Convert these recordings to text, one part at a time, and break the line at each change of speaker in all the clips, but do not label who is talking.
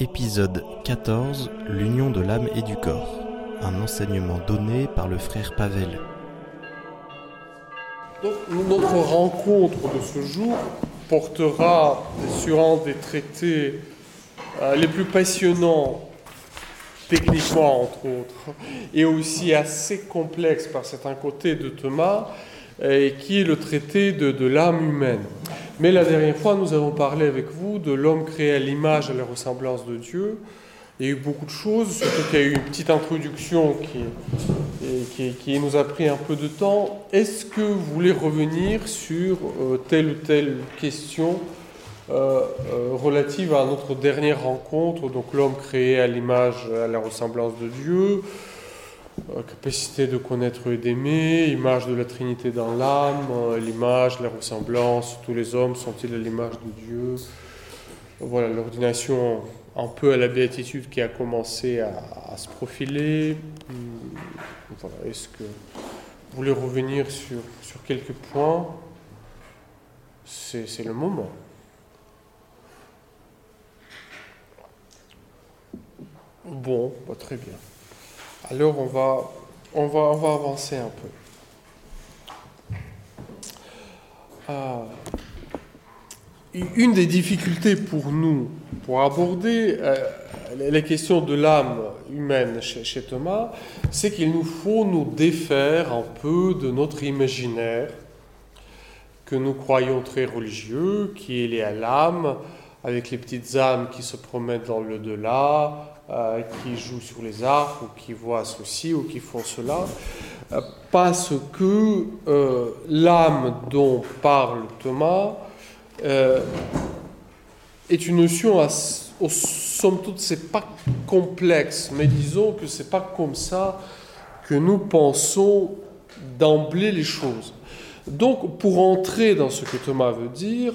Épisode 14 L'union de l'âme et du corps. Un enseignement donné par le frère Pavel.
Donc, notre rencontre de ce jour portera sur un des traités euh, les plus passionnants, techniquement entre autres, et aussi assez complexe par certains côtés de Thomas, qui est le traité de l'âme humaine. Mais la dernière fois, nous avons parlé avec vous de l'homme créé à l'image et à la ressemblance de Dieu. Il y a eu beaucoup de choses, surtout qu'il y a eu une petite introduction qui, nous a pris un peu de temps. Est-ce que vous voulez revenir sur euh, telle ou telle question euh, euh, relative à notre dernière rencontre, donc l'homme créé à l'image, à la ressemblance de Dieu, capacité de connaître et d'aimer, image de la Trinité dans l'âme, l'image, la ressemblance, tous les hommes sont-ils à l'image de Dieu Voilà, l'ordination un peu à la béatitude qui a commencé à, se profiler. Hmm, voilà, est-ce que vous voulez revenir sur, sur quelques points? C'est le moment. Bon, bah, très bien. Alors on va, avancer un peu. Ah. Une des difficultés pour nous, pour aborder euh, la question de l'âme humaine chez, chez Thomas, c'est qu'il nous faut nous défaire un peu de notre imaginaire que nous croyons très religieux, qui est lié à l'âme, avec les petites âmes qui se promènent dans le delà, euh, qui jouent sur les arcs ou qui voient ceci ou qui font cela, euh, parce que euh, l'âme dont parle Thomas est une notion, à, au, somme toute, c'est pas complexe, mais disons que c'est pas comme ça que nous pensons d'emblée les choses. Donc, pour entrer dans ce que Thomas veut dire,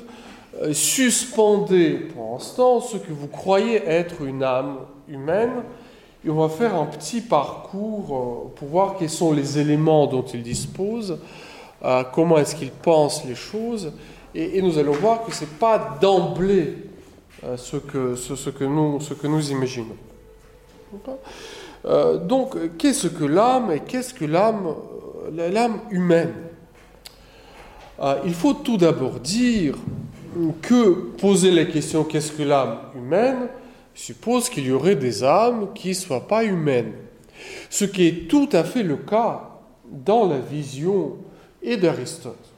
suspendez pour l'instant ce que vous croyez être une âme humaine. Et on va faire un petit parcours euh, pour voir quels sont les éléments dont il dispose, euh, comment est-ce qu'il pense les choses. Et, nous allons voir que ce n'est pas d'emblée euh, ce, que, nous, imaginons. donc, qu'est-ce que l'âme et qu'est-ce que l'âme humaine? Il faut tout d'abord dire que poser la question qu'est-ce que l'âme humaine? Suppose qu'il y aurait des âmes qui ne soient pas humaines. Ce qui est tout à fait le cas dans la vision et d'Aristote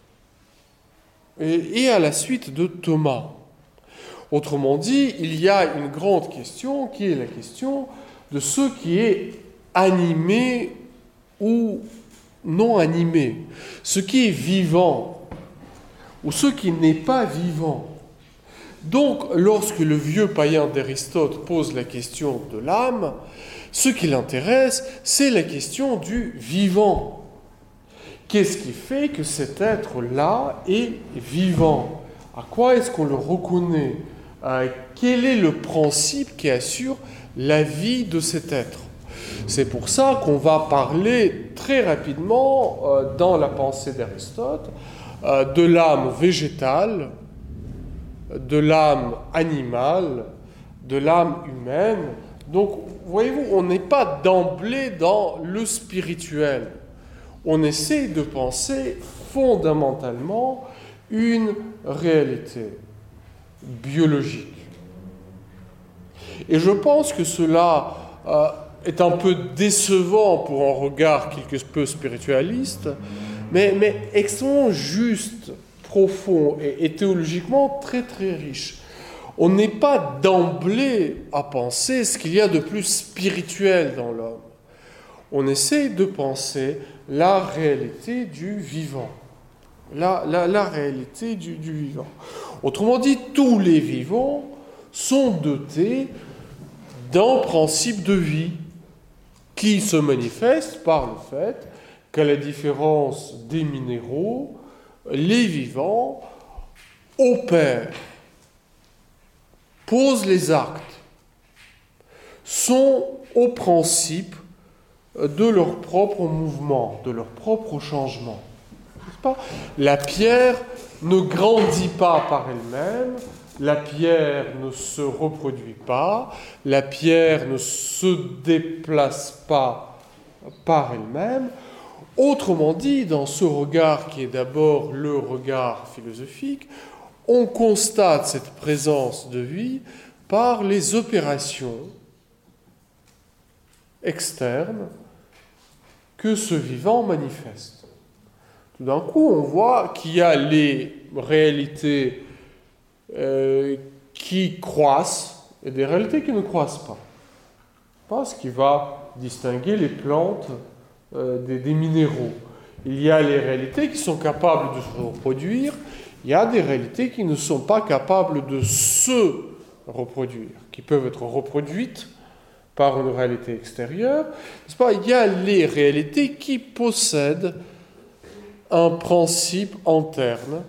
et, à la suite de Thomas. Autrement dit, il y a une grande question qui est la question de ce qui est animé ou non animé, ce qui est vivant ou ce qui n'est pas vivant. Donc, lorsque le vieux païen d'Aristote pose la question de l'âme, ce qui l'intéresse, c'est la question du vivant. Qu'est-ce qui fait que cet être-là est vivant? À quoi est-ce qu'on le reconnaît? Euh, Quel est le principe qui assure la vie de cet être? C'est pour ça qu'on va parler très rapidement euh, dans la pensée d'Aristote euh, de l'âme végétale, de l'âme animale, de l'âme humaine. Donc, voyez-vous, on n'est pas d'emblée dans le spirituel. On essaie de penser fondamentalement une réalité biologique. Et je pense que cela euh, est un peu décevant pour un regard quelque peu spiritualiste, mais, mais extrêmement juste profond et, théologiquement très très riche. On n'est pas d'emblée à penser ce qu'il y a de plus spirituel dans l'homme. On essaie de penser la réalité du vivant. La, réalité du vivant. Autrement dit, tous les vivants sont dotés d'un principe de vie qui se manifeste par le fait qu'à la différence des minéraux, les vivants opèrent, posent les actes, sont au principe de leur propre mouvement, de leur propre changement. La pierre ne grandit pas par elle-même, la pierre ne se reproduit pas, la pierre ne se déplace pas par elle-même. Autrement dit, dans ce regard qui est d'abord le regard philosophique, on constate cette présence de vie par les opérations externes que ce vivant manifeste. Tout d'un coup, on voit qu'il y a les réalités euh, qui croissent et des réalités qui ne croissent pas. Pas ce qui va distinguer les plantes des, des, minéraux. Il y a les réalités qui sont capables de se reproduire, il y a des réalités qui ne sont pas capables de se reproduire, qui peuvent être reproduites par une réalité extérieure. Pas? Il y a les réalités qui possèdent un principe interne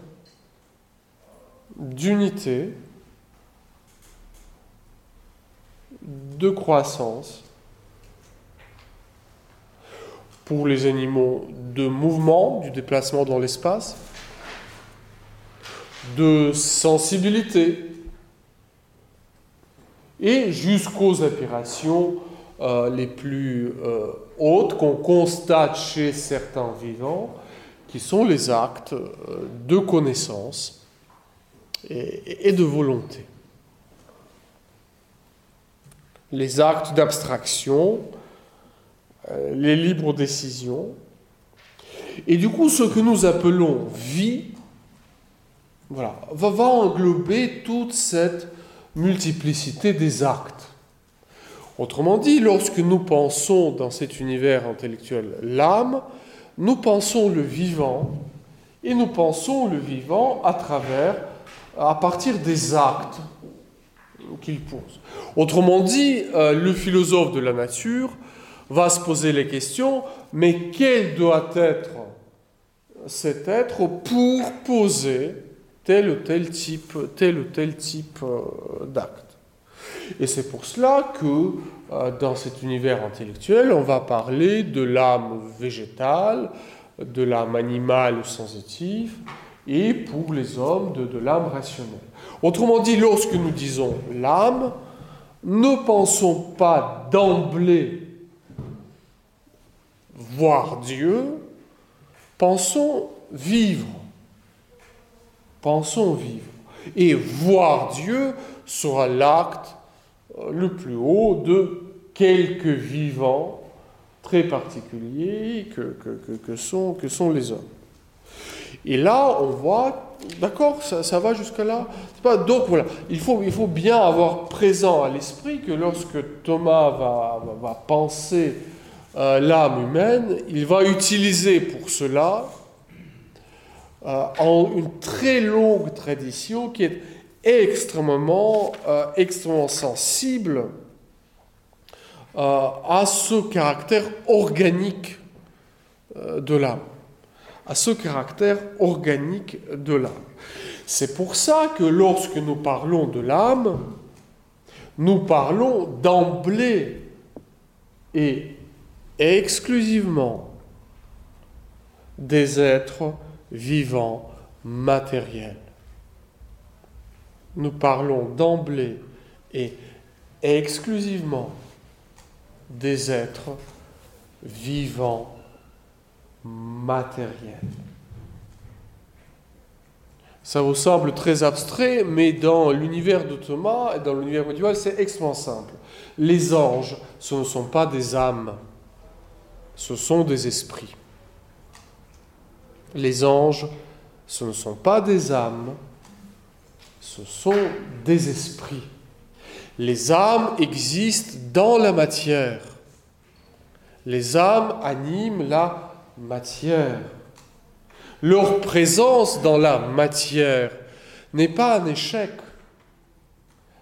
d'unité, de croissance, pour les animaux de mouvement, du déplacement dans l'espace, de sensibilité, et jusqu'aux opérations euh, les plus euh, hautes qu'on constate chez certains vivants, qui sont les actes euh, de connaissance et, de volonté. Les actes d'abstraction, les libres décisions. Et du coup, ce que nous appelons vie, voilà, va, va englober toute cette multiplicité des actes. Autrement dit, lorsque nous pensons dans cet univers intellectuel l'âme, nous pensons le vivant et nous pensons le vivant à travers à partir des actes qu'il pose. Autrement dit, euh, le philosophe de la nature va se poser les questions, mais quel doit être cet être pour poser tel ou tel type, tel ou tel type euh, d'acte. Et c'est pour cela que euh, dans cet univers intellectuel, on va parler de l'âme végétale, de l'âme animale ou sensitive, et pour les hommes de, l'âme rationnelle. Autrement dit, lorsque nous disons l'âme, ne pensons pas d'emblée voir Dieu, pensons vivre. Pensons vivre. Et voir Dieu sera l'acte euh, le plus haut de quelques vivants très particuliers que sont, que sont les hommes. Et là, on voit, d'accord, ça, va jusque-là. Donc voilà, il faut, il faut bien avoir présent à l'esprit que lorsque Thomas va, va, penser euh, l'âme humaine, il va utiliser pour cela euh, une très longue tradition qui est extrêmement, euh, extrêmement sensible à ce caractère organique de l'âme à ce caractère organique de l'âme. C'est pour ça que lorsque nous parlons de l'âme, nous parlons d'emblée et exclusivement des êtres vivants matériels. Nous parlons d'emblée et exclusivement des êtres vivants matériel. Ça vous semble très abstrait, mais dans l'univers de Thomas et dans l'univers médiéval, c'est extrêmement simple. Les anges, ce ne sont pas des âmes, ce sont des esprits. Les anges, ce ne sont pas des âmes, ce sont des esprits. Les âmes existent dans la matière. Les âmes animent la matière. Leur présence dans la matière n'est pas un échec,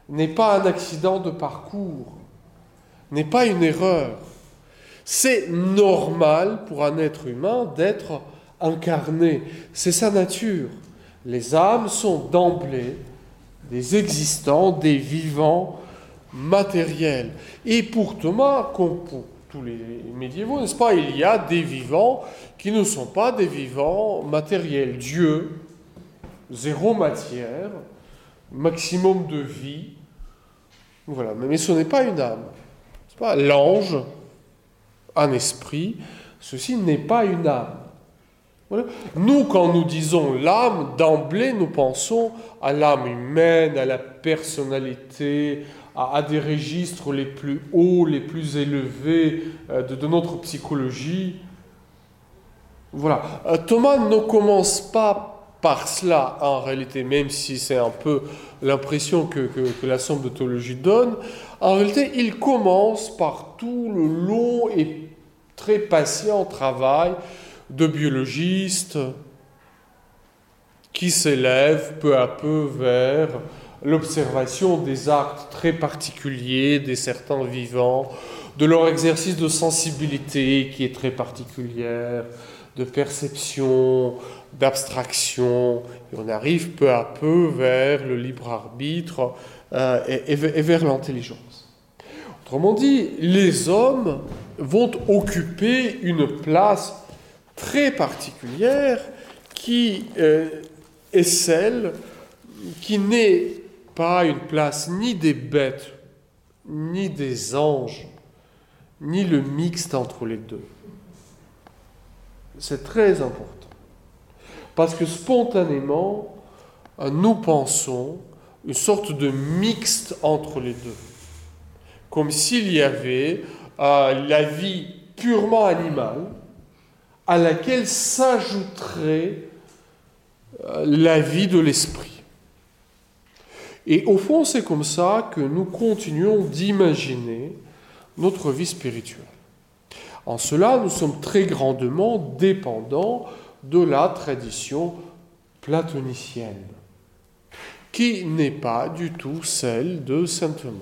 n'est pas un accident de parcours, n'est pas une erreur. C'est normal pour un être humain d'être incarné, c'est sa nature. Les âmes sont d'emblée des existants, des vivants matériels. Et pour Thomas, comme pour tous les médiévaux, n'est-ce pas Il y a des vivants qui ne sont pas des vivants matériels. Dieu, zéro matière, maximum de vie. Voilà, mais ce n'est pas une âme. l'ange, un esprit, ceci n'est pas une âme. Nous, quand nous disons l'âme, d'emblée, nous pensons à l'âme humaine, à la personnalité, à, des registres les plus hauts, les plus élevés euh, de, notre psychologie. Voilà. Euh, Thomas ne commence pas par cela en réalité, même si c'est un peu l'impression que, que, la somme de théologie donne. En réalité, il commence par tout le long et très patient travail de biologistes qui s'élèvent peu à peu vers l'observation des actes très particuliers des certains vivants, de leur exercice de sensibilité qui est très particulière, de perception, d'abstraction, et on arrive peu à peu vers le libre arbitre euh, et, vers l'intelligence. Autrement dit, les hommes vont occuper une place très particulière qui euh, est celle qui n'est pas une place ni des bêtes, ni des anges, ni le mixte entre les deux. C'est très important. Parce que spontanément, nous pensons une sorte de mixte entre les deux. Comme s'il y avait euh, la vie purement animale à laquelle s'ajouterait euh, la vie de l'esprit. Et au fond, c'est comme ça que nous continuons d'imaginer notre vie spirituelle. En cela, nous sommes très grandement dépendants de la tradition platonicienne, qui n'est pas du tout celle de Saint Thomas,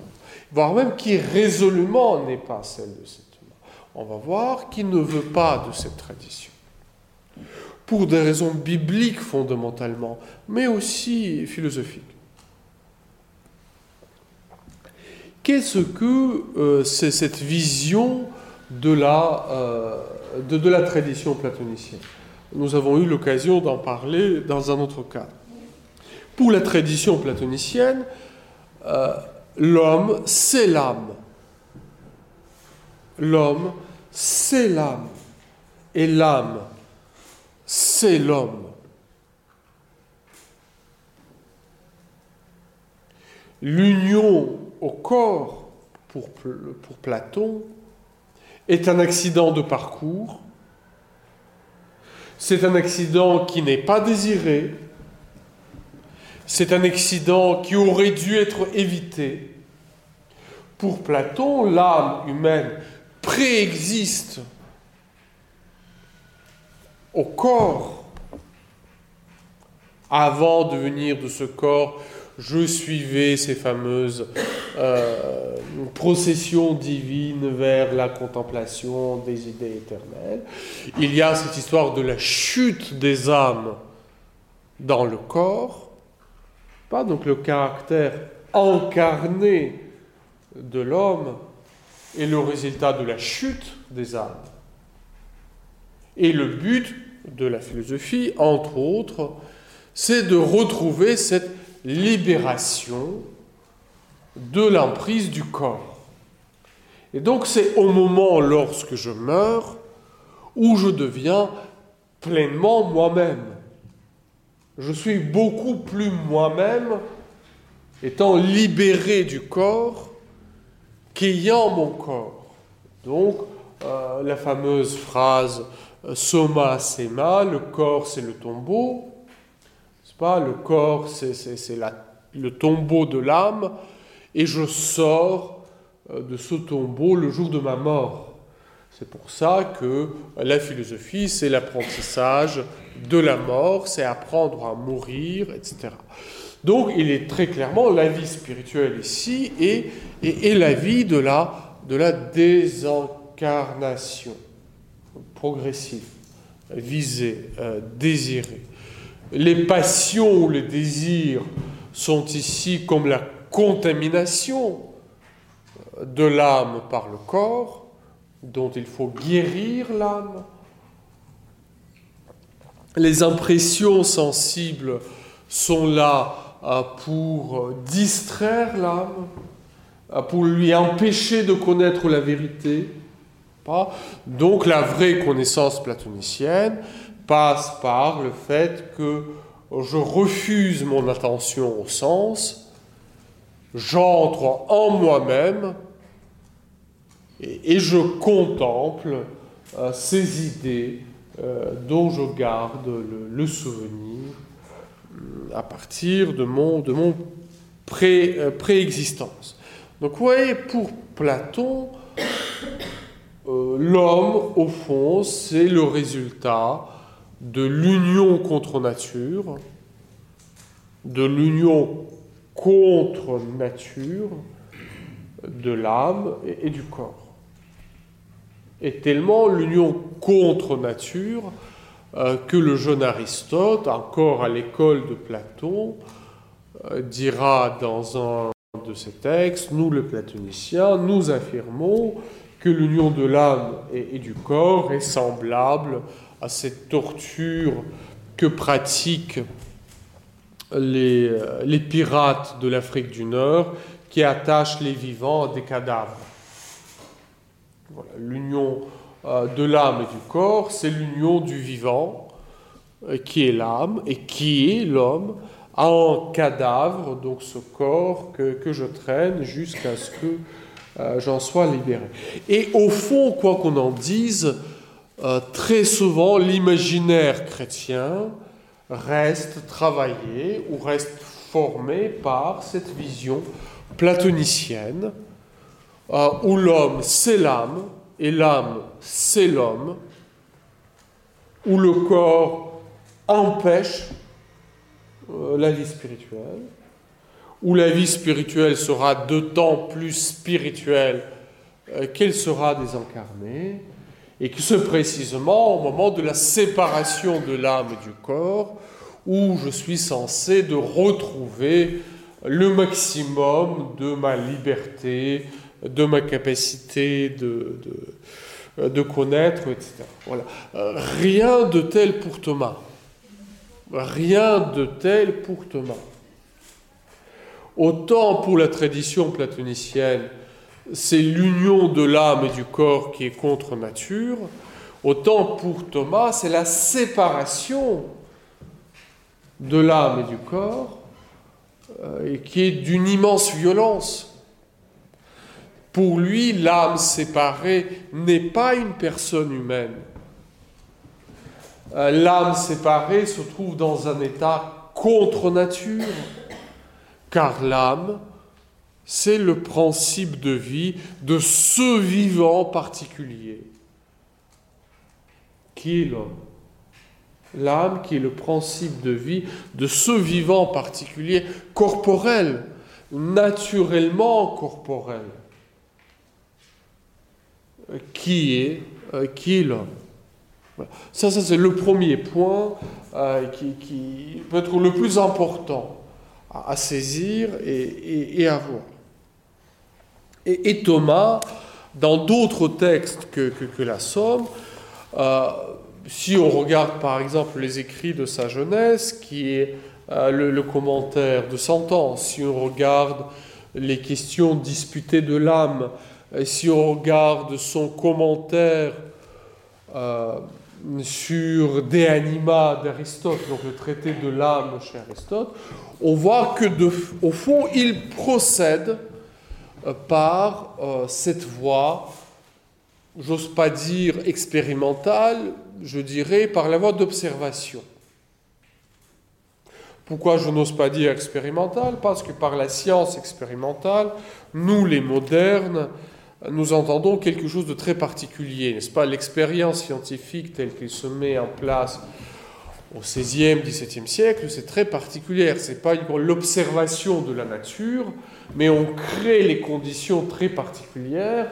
voire même qui résolument n'est pas celle de Thomas. On va voir qu'il ne veut pas de cette tradition, pour des raisons bibliques fondamentalement, mais aussi philosophiques. Qu'est-ce que euh, c'est cette vision de la, euh, de la tradition platonicienne? Nous avons eu l'occasion d'en parler dans un autre cas. Pour la tradition platonicienne, euh, l'homme, c'est l'âme. L'homme, c'est l'âme. Et l'âme, c'est l'homme. L'union au corps, pour, Platon, est un accident de parcours c'est un accident qui n'est pas désiré. C'est un accident qui aurait dû être évité. Pour Platon, l'âme humaine préexiste au corps. Avant de venir de ce corps, je suivais ces fameuses euh, procession divine vers la contemplation des idées éternelles. Il y a cette histoire de la chute des âmes dans le corps, donc le caractère incarné de l'homme est le résultat de la chute des âmes. Et le but de la philosophie, entre autres, c'est de retrouver cette libération de l'emprise du corps. Et donc c'est au moment lorsque je meurs où je deviens pleinement moi-même. Je suis beaucoup plus moi-même étant libéré du corps qu'ayant mon corps. Donc euh, la fameuse phrase euh, Soma Sema, le corps c'est le tombeau, c'est pas? Le corps c'est le tombeau de l'âme, et je sors euh, de ce tombeau le jour de ma mort. C'est pour ça que la philosophie, c'est l'apprentissage de la mort, c'est apprendre à mourir, etc. Donc il est très clairement la vie spirituelle ici et, et, la vie de la, de la désincarnation progressive, visée, euh, désirée. Les passions ou les désirs sont ici comme la contamination de l'âme par le corps, dont il faut guérir l'âme. Les impressions sensibles sont là pour distraire l'âme, pour lui empêcher de connaître la vérité. Donc la vraie connaissance platonicienne passe par le fait que je refuse mon attention au sens, j'entre en moi-même et, je contemple euh, ces idées euh, dont je garde le, souvenir euh, à partir de mon, pré, préexistence. Donc vous voyez, pour Platon, l'homme, au fond, c'est le résultat de l'union contre nature, de l'union contre nature de l'âme et, du corps. Et tellement l'union contre nature euh, que le jeune Aristote, encore à l'école de Platon, euh, dira dans un de ses textes, nous les platoniciens, nous affirmons que l'union de l'âme et, du corps est semblable à cette torture que pratiquent euh, les pirates de l'Afrique du Nord qui attachent les vivants à des cadavres. L'union euh, de l'âme et du corps, c'est l'union du vivant, euh, qui est l'âme, et qui est l'homme, à un cadavre, donc ce corps que, que je traîne jusqu'à ce que j'en sois libéré. Et au fond, quoi qu'on en dise, euh, très souvent, l'imaginaire chrétien reste travaillé ou reste formé par cette vision platonicienne euh, où l'homme c'est l'âme et l'âme c'est l'homme, où le corps empêche euh, la vie spirituelle, où la vie spirituelle sera d'autant plus spirituelle qu'elle sera désincarnée, et que c'est précisément au moment de la séparation de l'âme et du corps où je suis censé de retrouver le maximum de ma liberté, de ma capacité de, de, connaître, etc. Voilà. Rien de tel pour Thomas. Rien de tel pour Thomas. Autant pour la tradition platonicienne, c'est l'union de l'âme et du corps qui est contre nature, autant pour Thomas, c'est la séparation de l'âme et du corps, euh, qui est d'une immense violence. Pour lui, l'âme séparée n'est pas une personne humaine. Euh, l'âme séparée se trouve dans un état contre nature, car l'âme c'est le principe de vie de ce vivant particulier, qui est l'homme. L'âme qui est le principe de vie de ce vivant particulier, corporel, naturellement corporel, qui est, euh, qui est l'homme. Ça, ça c'est le premier point euh, qui, peut être le plus important à, saisir et à voir. Et, Thomas, dans d'autres textes que, la Somme, euh, si on regarde par exemple les écrits de sa jeunesse, qui est euh, le, commentaire de Sentence, si on regarde les questions disputées de l'âme, si on regarde son commentaire euh, sur De Anima d'Aristote, donc le traité de l'âme chez Aristote, on voit que au fond, il procède euh, par euh, cette voie, j'ose pas dire expérimentale, je dirais par la voie d'observation. Pourquoi je n'ose pas dire expérimentale? Parce que par la science expérimentale, nous les modernes, nous entendons quelque chose de très particulier, n'est-ce pas? L'expérience scientifique telle qu'elle se met en place au XVIe, XVIIe siècle, c'est très particulier. C'est pas l'observation de la nature, mais on crée les conditions très particulières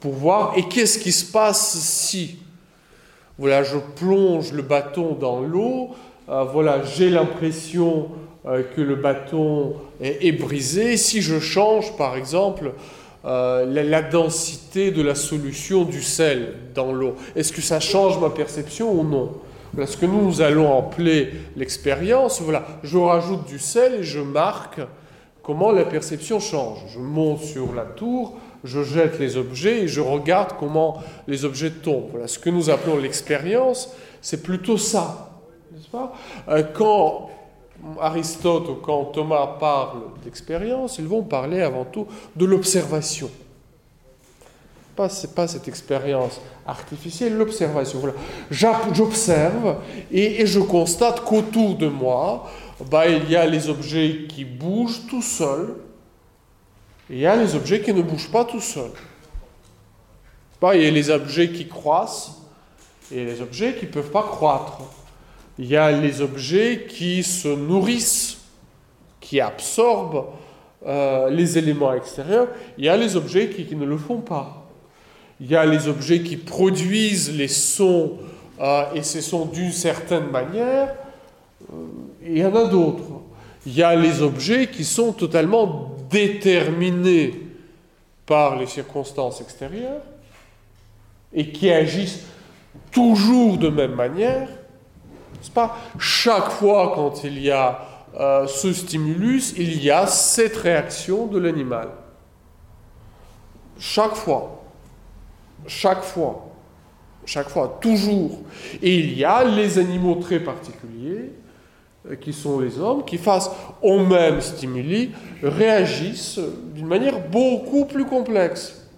pour voir et qu'est-ce qui se passe si? Voilà je plonge le bâton dans l'eau euh, voilà j'ai l'impression euh, que le bâton est, brisé. Si je change par exemple euh, la, densité de la solution du sel dans l'eau est-ce que ça change ma perception ou non? Voilà ce que nous allons appeler l'expérience. Voilà, je rajoute du sel et je marque comment la perception change. Je monte sur la tour, je jette les objets et je regarde comment les objets tombent. Voilà, ce que nous appelons l'expérience, c'est plutôt ça, n'est-ce pas? Euh, Quand Aristote quand Thomas parle d'expérience, ils vont parler avant tout de l'observation. Pas, c'est pas cette expérience artificielle, l'observation. J'observe et, je constate qu'autour de moi, bah, il y a les objets qui bougent tout seuls, et il y a les objets qui ne bougent pas tout seuls. Bah, il y a les objets qui croissent et les objets qui ne peuvent pas croître. Il y a les objets qui se nourrissent, qui absorbent euh, les éléments extérieurs. Il y a les objets qui, ne le font pas. Il y a les objets qui produisent les sons euh, et ces sons d'une certaine manière. Euh, il y en a d'autres. Il y a les objets qui sont totalement déterminés par les circonstances extérieures et qui agissent toujours de même manière. C'est pas chaque fois quand il y a euh, ce stimulus, il y a cette réaction de l'animal. Chaque fois. Chaque fois. Chaque fois, toujours. Et il y a les animaux très particuliers, euh, qui sont les hommes, qui face aux mêmes stimuli, réagissent d'une manière beaucoup plus complexe.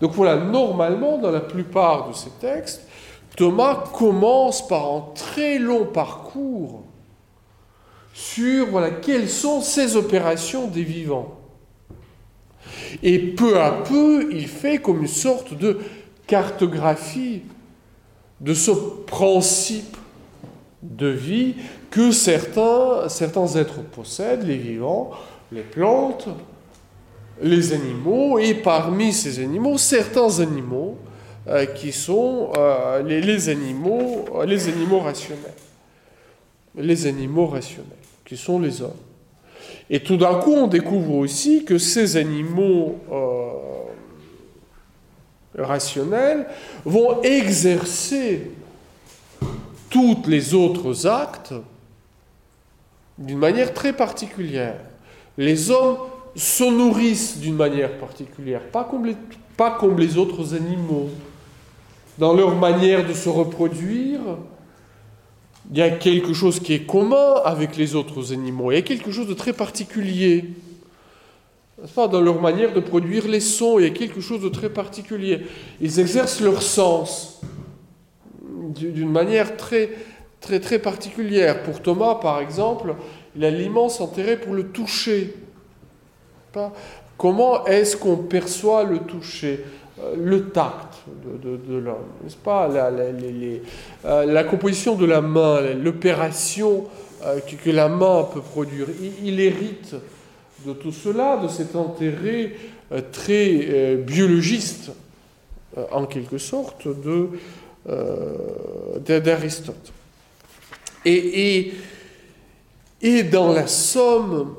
Donc voilà, normalement, dans la plupart de ces textes, Thomas commence par un très long parcours sur voilà, quelles sont ces opérations des vivants. Et peu à peu, il fait comme une sorte de cartographie de ce principe de vie que certains, certains êtres possèdent, les vivants, les plantes, les animaux, et parmi ces animaux, certains animaux euh, qui sont euh, les, animaux, les animaux rationnels. Les animaux rationnels, qui sont les hommes. Et tout d'un coup, on découvre aussi que ces animaux euh, rationnels vont exercer toutes les autres actes d'une manière très particulière. Les hommes se nourrissent d'une manière particulière, pas comme les autres animaux dans leur manière de se reproduire, il y a quelque chose qui est commun avec les autres animaux. Il y a quelque chose de très particulier. Dans leur manière de produire les sons, il y a quelque chose de très particulier. Ils exercent leur sens d'une manière très, très, très particulière. Pour Thomas, par exemple, il a l'immense intérêt pour le toucher. Comment est-ce qu'on perçoit le toucher? Le tact de, l'homme, n'est-ce pas? La, euh, la, composition de la main, l'opération euh, que, la main peut produire. Il, hérite de tout cela, de cet intérêt très biologiste, en quelque sorte, d'Aristote. Et, dans la somme,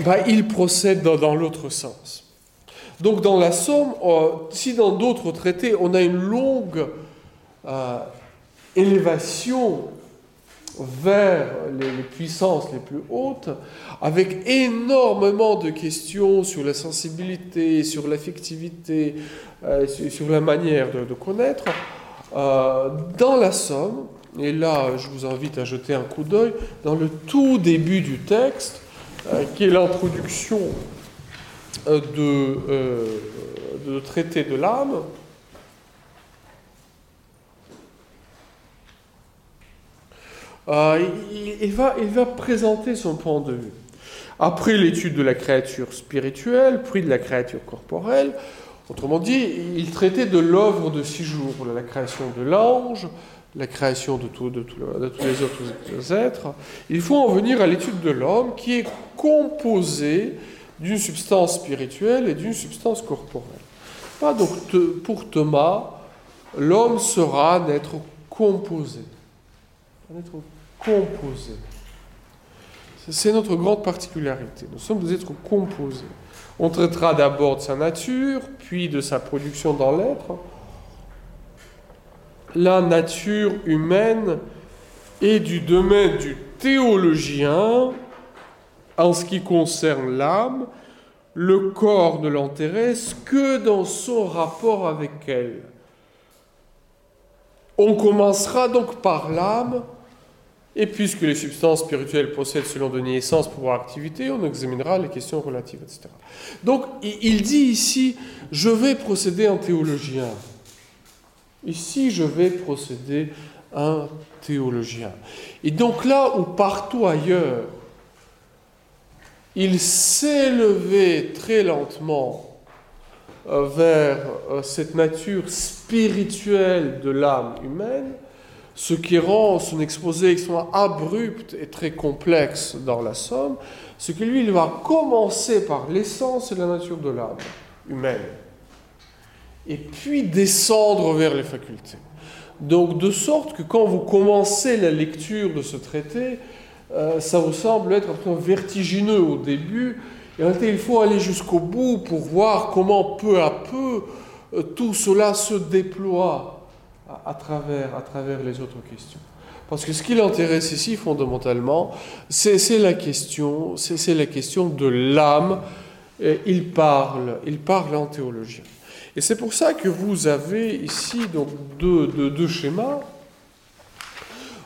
bah, il procède dans l'autre sens. Donc dans la Somme, euh, si dans d'autres traités, on a une longue euh, élévation vers les, puissances les plus hautes, avec énormément de questions sur la sensibilité, sur l'affectivité, euh, sur, la manière de, connaître, dans la Somme, et là je vous invite à jeter un coup d'œil, dans le tout début du texte, qui est l'introduction de, euh, de traiter de l'âme, euh, il, va, présenter son point de vue. Après l'étude de la créature spirituelle, puis de la créature corporelle, autrement dit, il traitait de l'œuvre de six jours, la création de l'ange, la création de, de, tous les autres êtres. Il faut en venir à l'étude de l'homme qui est composé d'une substance spirituelle et d'une substance corporelle. Donc pour Thomas, l'homme sera un être composé. Un être composé. C'est notre grande particularité. Nous sommes des êtres composés. On traitera d'abord de sa nature, puis de sa production dans l'être. la nature humaine est du domaine du théologien en ce qui concerne l'âme, le corps ne l'intéresse que dans son rapport avec elle. On commencera donc par l'âme, et puisque les substances spirituelles possèdent selon Denis essence, pouvoir, activité, on examinera les questions relatives, etc. Donc il dit ici, je vais procéder en théologien. Ici, je vais procéder un théologien. Et donc là où partout ailleurs, il levé très lentement euh, vers euh, cette nature spirituelle de l'âme humaine, ce qui rend son exposé extrêmement abrupt et très complexe dans la somme, c'est que lui, il va commencer par l'essence et la nature de l'âme humaine, et puis descendre vers les facultés. Donc, de sorte que quand vous commencez la lecture de ce traité, euh, ça vous semble être un peu vertigineux au début, et en réalité, il faut aller jusqu'au bout pour voir comment peu à peu euh, tout cela se déploie à, travers, les autres questions. Parce que ce qui l'intéresse ici fondamentalement, c'est la question, de l'âme. Il parle, il parle en théologie. Et c'est pour ça que vous avez ici donc deux, schémas.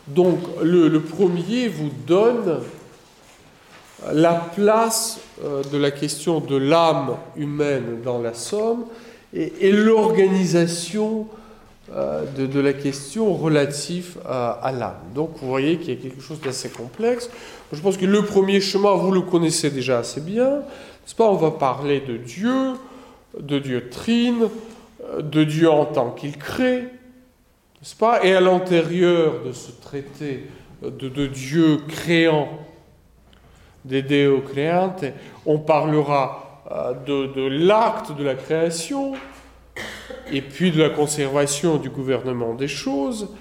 Donc le, premier vous donne la place euh, de la question de l'âme humaine dans la somme et, l'organisation euh, de, la question relative à, l'âme. Donc vous voyez qu'il y a quelque chose d'assez complexe. Je pense que le premier schéma, vous le connaissez déjà assez bien. Pas? On va parler de Dieu, de Dieu trine, de Dieu en tant qu'il crée, n'est-ce pas? Et à l'intérieur de ce traité de, de Dieu créant, des Deo on parlera euh, de, de l'acte de la création, et puis de la conservation du gouvernement des choses.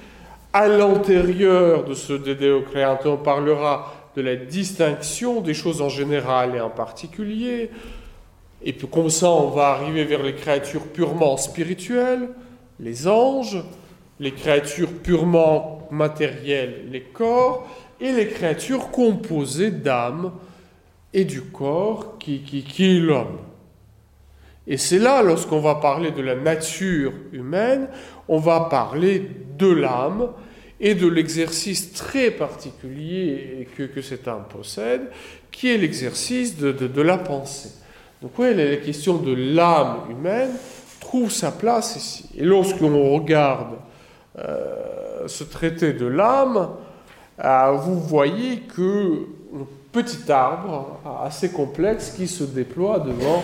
À l'intérieur de ce Deo créante, on parlera de la distinction des choses en général et en particulier, et puis comme ça, on va arriver vers les créatures purement spirituelles, les anges, les créatures purement matérielles, les corps, et les créatures composées d'âme et du corps qui, qui, qui est l'homme. Et c'est là, lorsqu'on va parler de la nature humaine, on va parler de l'âme et de l'exercice très particulier que, que cette âme possède, qui est l'exercice de, de, de la pensée. Donc oui, la question de l'âme humaine trouve sa place ici. Et lorsqu'on regarde euh, ce traité de l'âme, euh, vous voyez que un petit arbre assez complexe qui se déploie devant,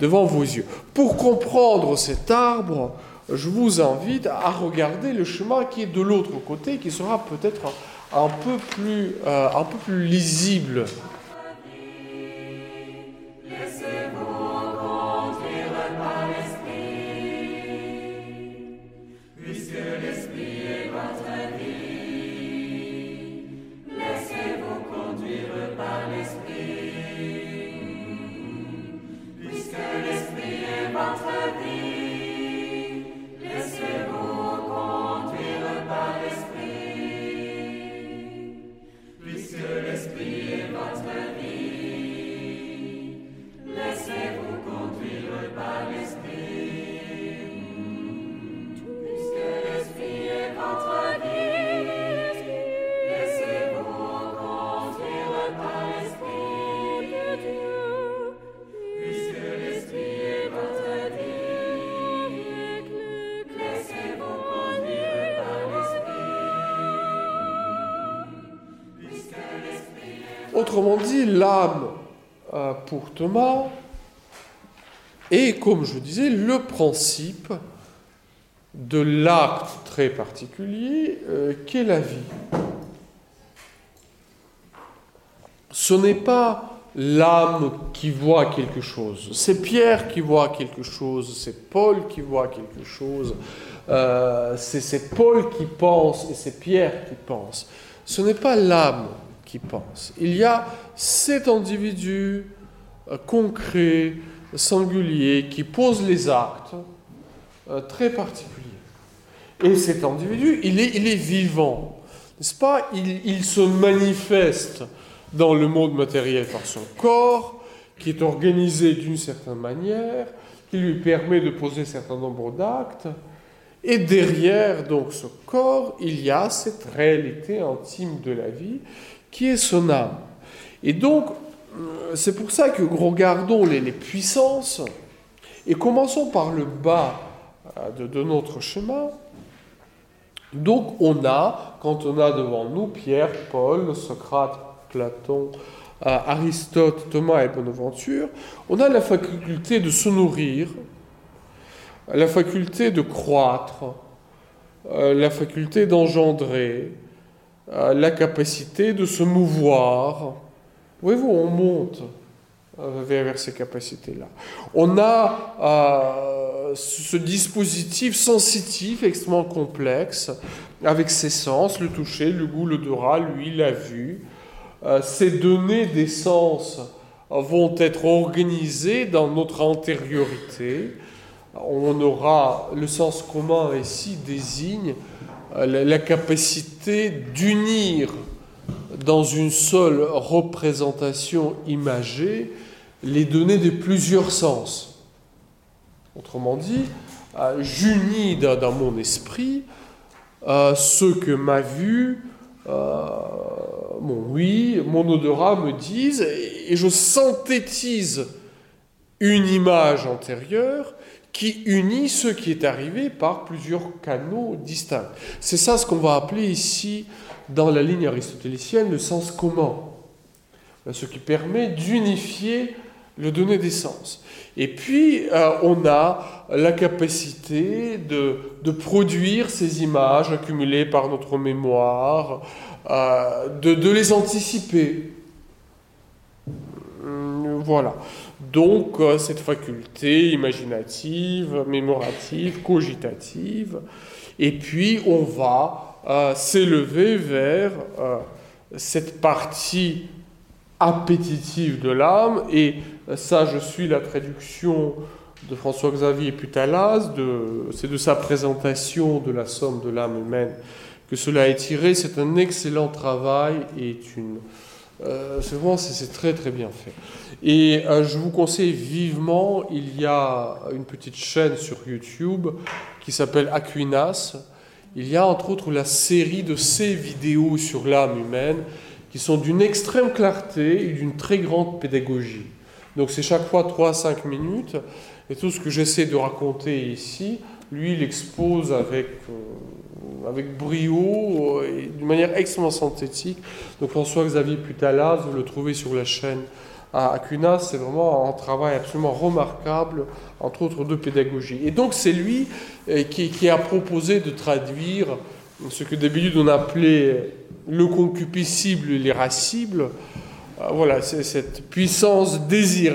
devant vos yeux. Pour comprendre cet arbre, je vous invite à regarder le chemin qui est de l'autre côté, qui sera peut-être un, peu euh, un peu plus lisible pour Thomas est, comme je disais, le principe de l'acte très particulier euh, qu'est la vie. Ce n'est pas l'âme qui voit quelque chose, c'est Pierre qui voit quelque chose, c'est Paul qui voit quelque chose, euh, c'est Paul qui pense et c'est Pierre qui pense. Ce n'est pas l'âme qui pense. Il y a cet individu concret, singulier, qui pose les actes euh, très particuliers. Et cet individu, il est, vivant, n'est-ce pas? Il, il se manifeste dans le monde matériel par son corps, qui est organisé d'une certaine manière, qui lui permet de poser un certain nombre d'actes. Et derrière donc ce corps, il y a cette réalité intime de la vie qui est son âme. Et donc, c'est pour ça que regardons les, puissances et commençons par le bas euh, de, notre chemin. Donc, on a, quand on a devant nous Pierre, Paul, Socrate, Platon, euh, Aristote, Thomas et Bonaventure, on a la faculté de se nourrir, la faculté de croître, euh, la faculté d'engendrer, la capacité de se mouvoir. Voyez-vous, on monte euh, vers, ces capacités-là. On a euh, ce dispositif sensitif extrêmement complexe, avec ses sens, le toucher, le goût, l'odorat, lui, la vue. Euh, ces données des sens vont être organisées dans notre antériorité on aura le sens commun ici désigne la, capacité d'unir dans une seule représentation imagée les données de plusieurs sens. Autrement dit, euh, j'unis dans, mon esprit euh, ce que ma vue, mon oui, mon odorat me disent, et je synthétise une image antérieure qui unit ce qui est arrivé par plusieurs canaux distincts. C'est ça ce qu'on va appeler ici, dans la ligne aristotélicienne, le sens commun. Ce qui permet d'unifier le donné des sens. Et puis, euh, on a la capacité de, produire ces images accumulées par notre mémoire, euh, de, les anticiper. Hum, voilà. Donc euh, cette faculté imaginative, mémorative, cogitative, et puis on va euh, s'élever vers euh, cette partie appétitive de l'âme, et ça je suis la traduction de François-Xavier Putalas, c'est de sa présentation de la somme de l'âme humaine que cela est tiré, c'est un excellent travail et euh, c'est vraiment c'est très très bien fait. Et euh, je vous conseille vivement, il y a une petite chaîne sur YouTube qui s'appelle Aquinas. Il y a entre autres la série de ces vidéos sur l'âme humaine qui sont d'une extrême clarté et d'une très grande pédagogie. Donc c'est chaque fois 3 à 5 minutes. Et tout ce que j'essaie de raconter ici, lui, il expose avec... Euh, avec brio et d'une manière extrêmement synthétique. Donc François-Xavier Putalas, vous le trouvez sur la chaîne à Acunas, c'est vraiment un travail absolument remarquable, entre autres de pédagogie. Et donc c'est lui euh, qui, a proposé de traduire ce que d'habitude on appelait le concupiscible et l'irascible. Euh, voilà, c'est cette puissance désir,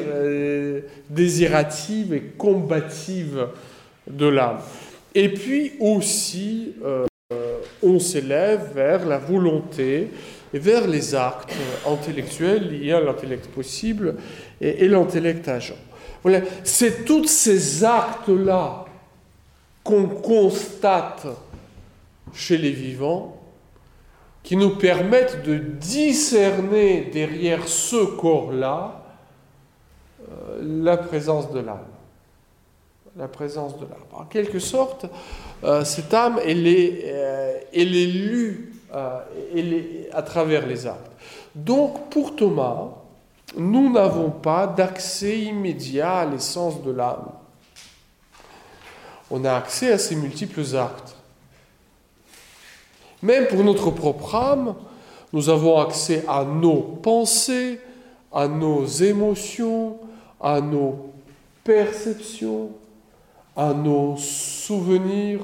désirative et combative de l'âme. Et puis aussi, on s'élève vers la volonté et vers les actes intellectuels liés à l'intellect possible et, l'intellect agent. Voilà, c'est tous ces actes-là qu'on constate chez les vivants qui nous permettent de discerner derrière ce corps-là euh, la présence de l'âme. La présence de l'âme. En quelque sorte, euh, cette âme, euh, elle est lue euh, est à travers les actes. Donc, pour Thomas, nous n'avons pas d'accès immédiat à l'essence de l'âme. On a accès à ses multiples actes. Même pour notre propre âme, nous avons accès à nos pensées, à nos émotions, à nos perceptions, à nos souvenirs.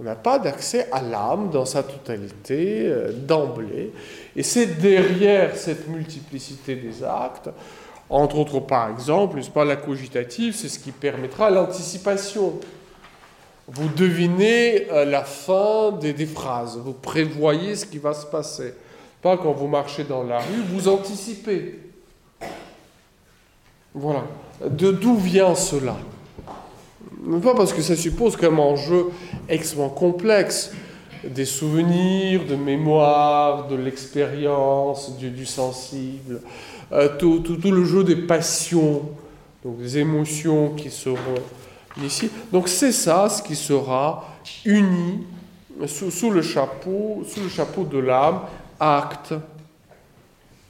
On n'a pas d'accès à l'âme dans sa totalité euh, d'emblée. Et c'est derrière cette multiplicité des actes, entre autres par exemple, n'est-ce la cogitative, c'est ce qui permettra l'anticipation. Vous devinez euh, la fin des, des, phrases, vous prévoyez ce qui va se passer. Pas quand vous marchez dans la rue, vous anticipez. Voilà. De d'où vient cela? Pas parce que ça suppose qu'un enjeu extrêmement complexe, des souvenirs, de mémoire, de l'expérience, du, sensible, euh, tout, tout, le jeu des passions, donc des émotions qui seront ici. Donc c'est ça ce qui sera uni sous, le chapeau, sous le chapeau de l'âme, acte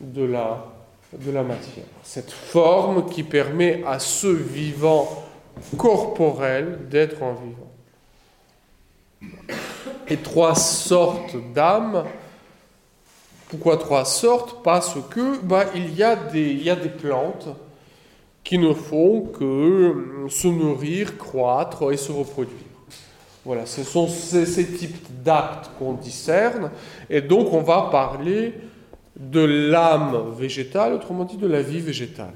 de la, de la matière. Cette forme qui permet à ce vivant corporel d'être un vivant. Et trois sortes d'âmes. Pourquoi trois sortes? Parce que bah, il, y a des, plantes qui ne font que se nourrir, croître et se reproduire. Voilà, ce sont ces types d'actes qu'on discerne, et donc on va parler de l'âme végétale, autrement dit de la vie végétale.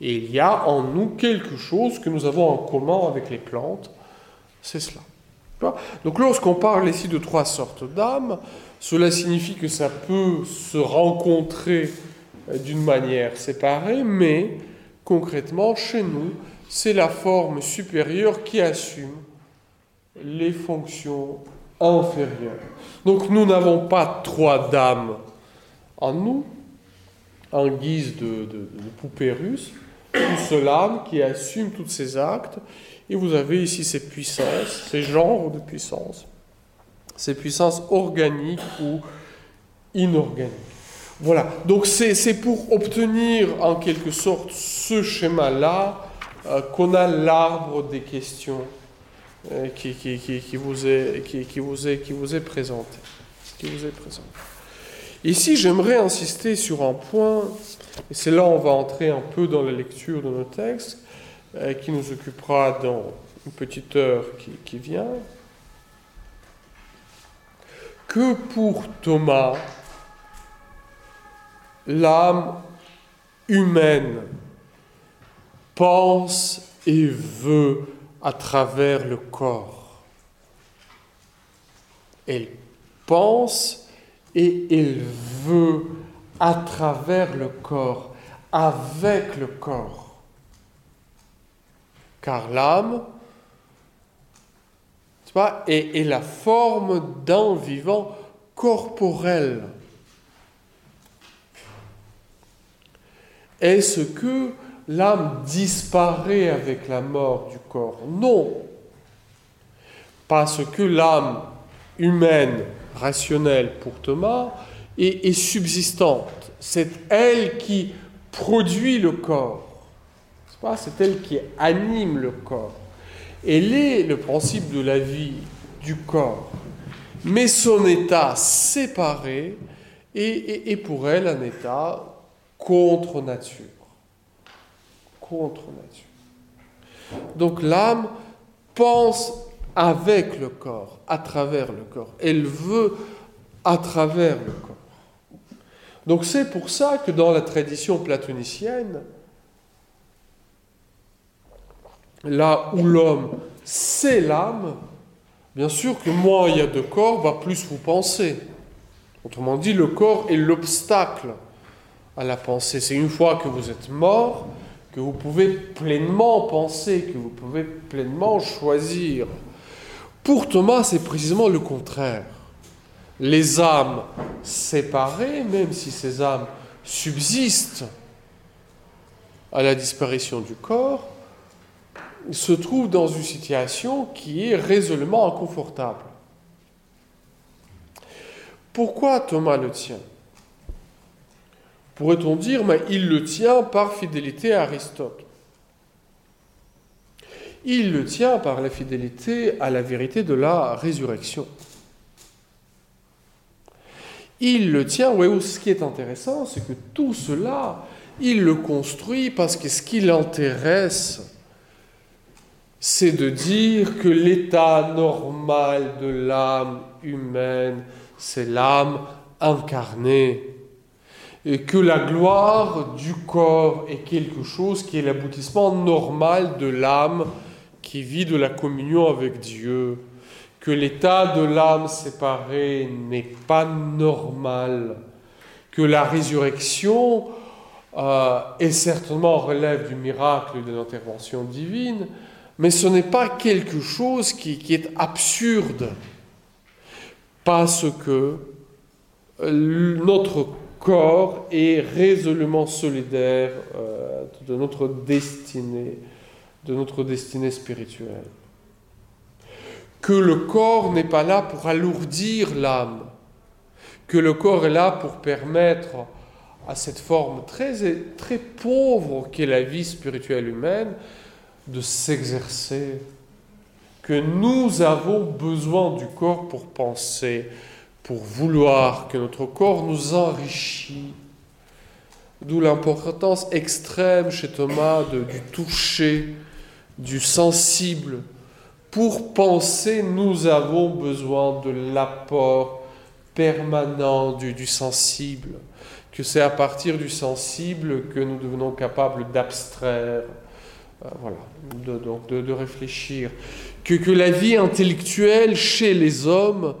Et il y a en nous quelque chose que nous avons en commun avec les plantes, c'est cela. Donc lorsqu'on parle ici de trois sortes d'âmes, cela signifie que ça peut se rencontrer euh, d'une manière séparée, mais concrètement, chez nous, c'est la forme supérieure qui assume les fonctions inférieures. Donc nous n'avons pas trois dames en nous, en guise de, de, de poupée russe, tout cela qui assume tous ces actes, et vous avez ici ces puissances, ces genres de puissances, ces puissances organiques ou inorganiques. Voilà, donc c'est pour obtenir en quelque sorte ce schéma-là euh, qu'on a l'arbre des questions euh, qui, qui, qui, vous est, qui, vous est, qui vous est présenté. Qui vous est présenté. Ici, j'aimerais insister sur un point, et c'est là où on va entrer un peu dans la lecture de nos textes, euh, qui nous occupera dans une petite heure qui, qui vient, que pour Thomas, l'âme humaine pense et veut à travers le corps. Elle pense et elle veut à travers le corps, avec le corps. Car l'âme est, la forme d'un vivant corporel. Est-ce que l'âme disparaît avec la mort du corps? Non. Parce que l'âme humaine rationnelle pour Thomas est, subsistante. C'est elle qui produit le corps. C'est elle qui anime le corps. Elle est le principe de la vie du corps. Mais son état séparé est, est pour elle un état contre nature. Contre nature. Donc l'âme pense avec le corps, à travers le corps. Elle veut à travers le corps. Donc c'est pour ça que dans la tradition platonicienne, là où l'homme c'est l'âme, bien sûr que moins il y a de corps, va plus vous penser. Autrement dit, le corps est l'obstacle à la pensée. C'est une fois que vous êtes mort que vous pouvez pleinement penser, que vous pouvez pleinement choisir. Pour Thomas, c'est précisément le contraire. Les âmes séparées, même si ces âmes subsistent à la disparition du corps, se trouvent dans une situation qui est résolument inconfortable. Pourquoi Thomas le tient? Pourrait-on dire, mais il le tient par fidélité à Aristote il le tient par la fidélité à la vérité de la résurrection. Il le tient, oui, ce qui est intéressant, c'est que tout cela, il le construit parce que ce qui l'intéresse, c'est de dire que l'état normal de l'âme humaine, c'est l'âme incarnée, et que la gloire du corps est quelque chose qui est l'aboutissement normal de l'âme qui vit de la communion avec Dieu, que l'état de l'âme séparée n'est pas normal, que la résurrection euh, est certainement relève du miracle de l'intervention divine, Mais ce n'est pas quelque chose qui, est absurde, parce que notre corps est résolument solidaire euh, de notre destinée, de notre destinée spirituelle. Que le corps n'est pas là pour alourdir l'âme, que le corps est là pour permettre à cette forme très, très pauvre qu'est la vie spirituelle humaine de s'exercer, que nous avons besoin du corps pour penser, pour vouloir, que notre corps nous enrichit. D'où l'importance extrême chez Thomas du toucher, du sensible. Pour penser, nous avons besoin de l'apport permanent du, sensible, que c'est à partir du sensible que nous devenons capables d'abstraire, euh, voilà, de, donc de, réfléchir, que la vie intellectuelle chez les hommes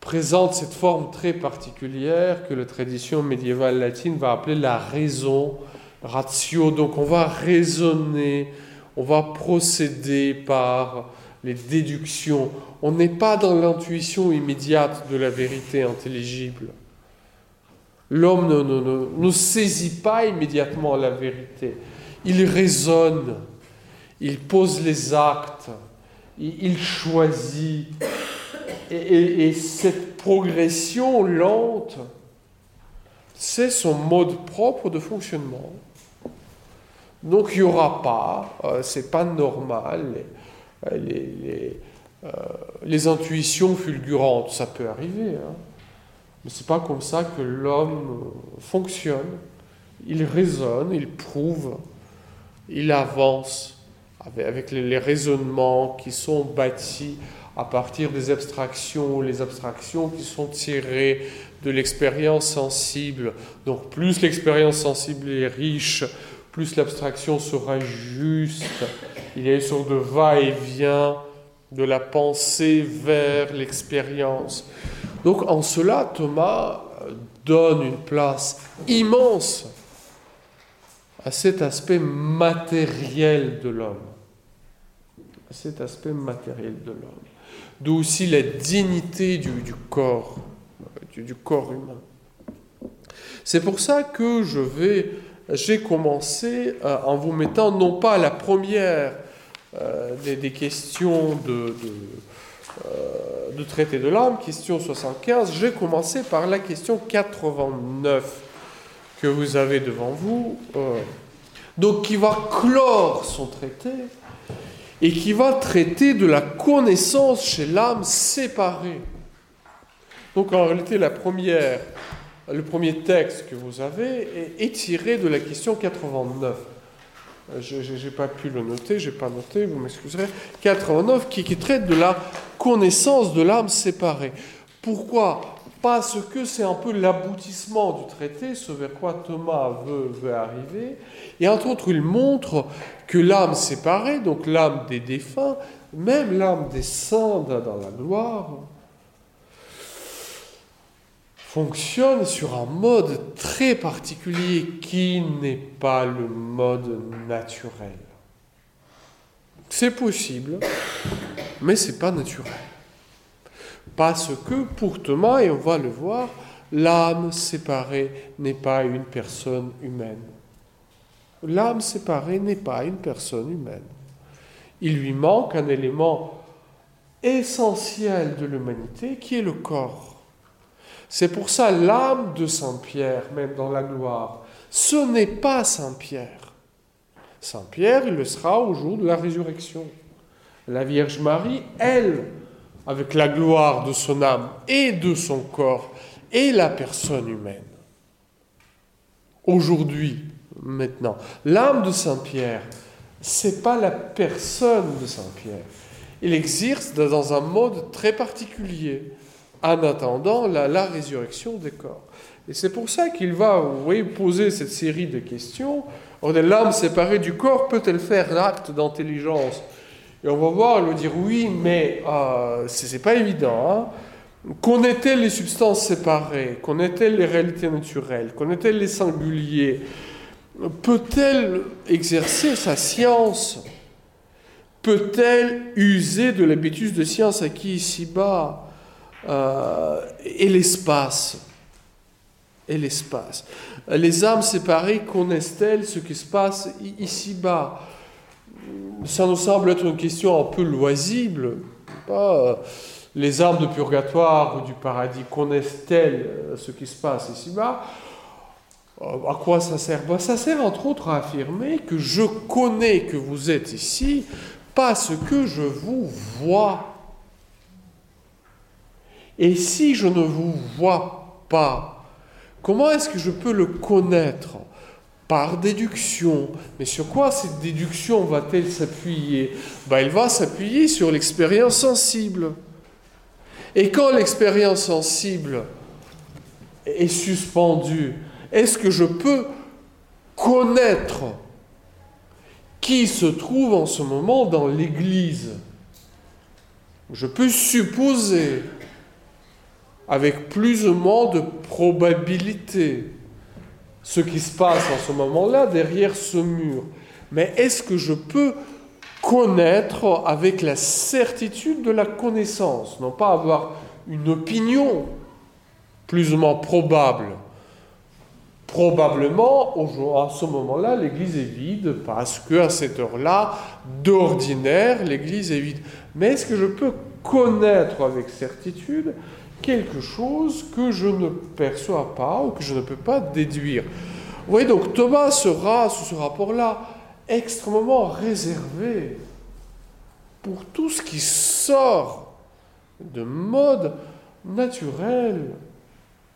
présente cette forme très particulière que la tradition médiévale latine va appeler la raison, ratio. Donc on va raisonner, on va procéder par les déductions. On n'est pas dans l'intuition immédiate de la vérité intelligible. L'homme ne, ne, ne, saisit pas immédiatement la vérité. Il raisonne, il pose les actes, il, choisit. Et, cette progression lente, c'est son mode propre de fonctionnement. Donc il n'y aura pas, euh, c'est pas normal, les, euh, les, intuitions fulgurantes, ça peut arriver, hein. mais c'est pas comme ça que l'homme fonctionne. Il raisonne, il prouve, il avance avec les raisonnements qui sont bâtis à partir des abstractions, les abstractions qui sont tirées de l'expérience sensible. Donc plus l'expérience sensible est riche, plus l'abstraction sera juste. Il y a une sorte de va-et-vient de la pensée vers l'expérience. Donc en cela, Thomas donne une place immense à cet aspect matériel de l'homme. À cet aspect matériel de l'homme. D'où aussi la dignité du, corps, du, corps humain. C'est pour ça que je vais, j'ai commencé euh, en vous mettant non pas la première euh, des, questions de, euh, de traité de l'âme, question 75, j'ai commencé par la question 89 que vous avez devant vous, euh, donc qui va clore son traité et qui va traiter de la connaissance chez l'âme séparée. Donc en réalité, la première, le premier texte que vous avez est, tiré de la question 89. Je n'ai pas pu le noter, je n'ai pas noté, vous m'excuserez. 89 qui, traite de la connaissance de l'âme séparée. Pourquoi? Parce que c'est un peu l'aboutissement du traité, ce vers quoi Thomas veut, arriver. Et entre autres, il montre que l'âme séparée, donc l'âme des défunts, même l'âme des saints dans la gloire, fonctionne sur un mode très particulier qui n'est pas le mode naturel. C'est possible, mais c'est pas naturel. Parce que pour Thomas, et on va le voir, l'âme séparée n'est pas une personne humaine. L'âme séparée n'est pas une personne humaine. Il lui manque un élément essentiel de l'humanité qui est le corps. C'est pour ça l'âme de Saint Pierre, même dans la gloire, ce n'est pas Saint Pierre. Saint Pierre, il le sera au jour de la résurrection. La Vierge Marie, elle, avec la gloire de son âme et de son corps et la personne humaine. Aujourd'hui, maintenant, l'âme de Saint Pierre, c'est pas la personne de Saint Pierre. Il existe dans un mode très particulier, en attendant la, résurrection des corps. Et c'est pour ça qu'il va poser cette série de questions. L'âme séparée du corps peut-elle faire l'acte d'intelligence? Et on va voir, elle va dire oui, mais euh, ce n'est pas évident. Hein. Connaît-elle les substances séparées? Connaît-elle les réalités naturelles? Connaît-elle les singuliers? Peut-elle exercer sa science? Peut-elle user de l'habitus de science acquis ici-bas? Euh, et l'espace Et l'espace. Les âmes séparées connaissent-elles ce qui se passe ici-bas? Ça nous semble être une question un peu loisible. Euh, les âmes de purgatoire ou du paradis connaissent-elles euh, ce qui se passe ici-bas? À quoi ça sert? Ben, Ça sert entre autres à affirmer que je connais que vous êtes ici parce que je vous vois. Et si je ne vous vois pas, comment est-ce que je peux le connaître? Par déduction. Mais sur quoi cette déduction va-t-elle s'appuyer? Ben, Elle va s'appuyer sur l'expérience sensible. Et quand l'expérience sensible est suspendue, est-ce que je peux connaître qui se trouve en ce moment dans l'Église? Je peux supposer, avec plus ou moins de probabilité, ce qui se passe en ce moment-là derrière ce mur. Mais est-ce que je peux connaître avec la certitude de la connaissance, non pas avoir une opinion plus ou moins probable? Probablement, à ce moment-là, l'église est vide parce qu'à cette heure-là, d'ordinaire, l'église est vide. Mais est-ce que je peux connaître avec certitude quelque chose que je ne perçois pas ou que je ne peux pas déduire Vous voyez, donc Thomas sera, sous ce rapport-là, extrêmement réservé pour tout ce qui sort de mode naturel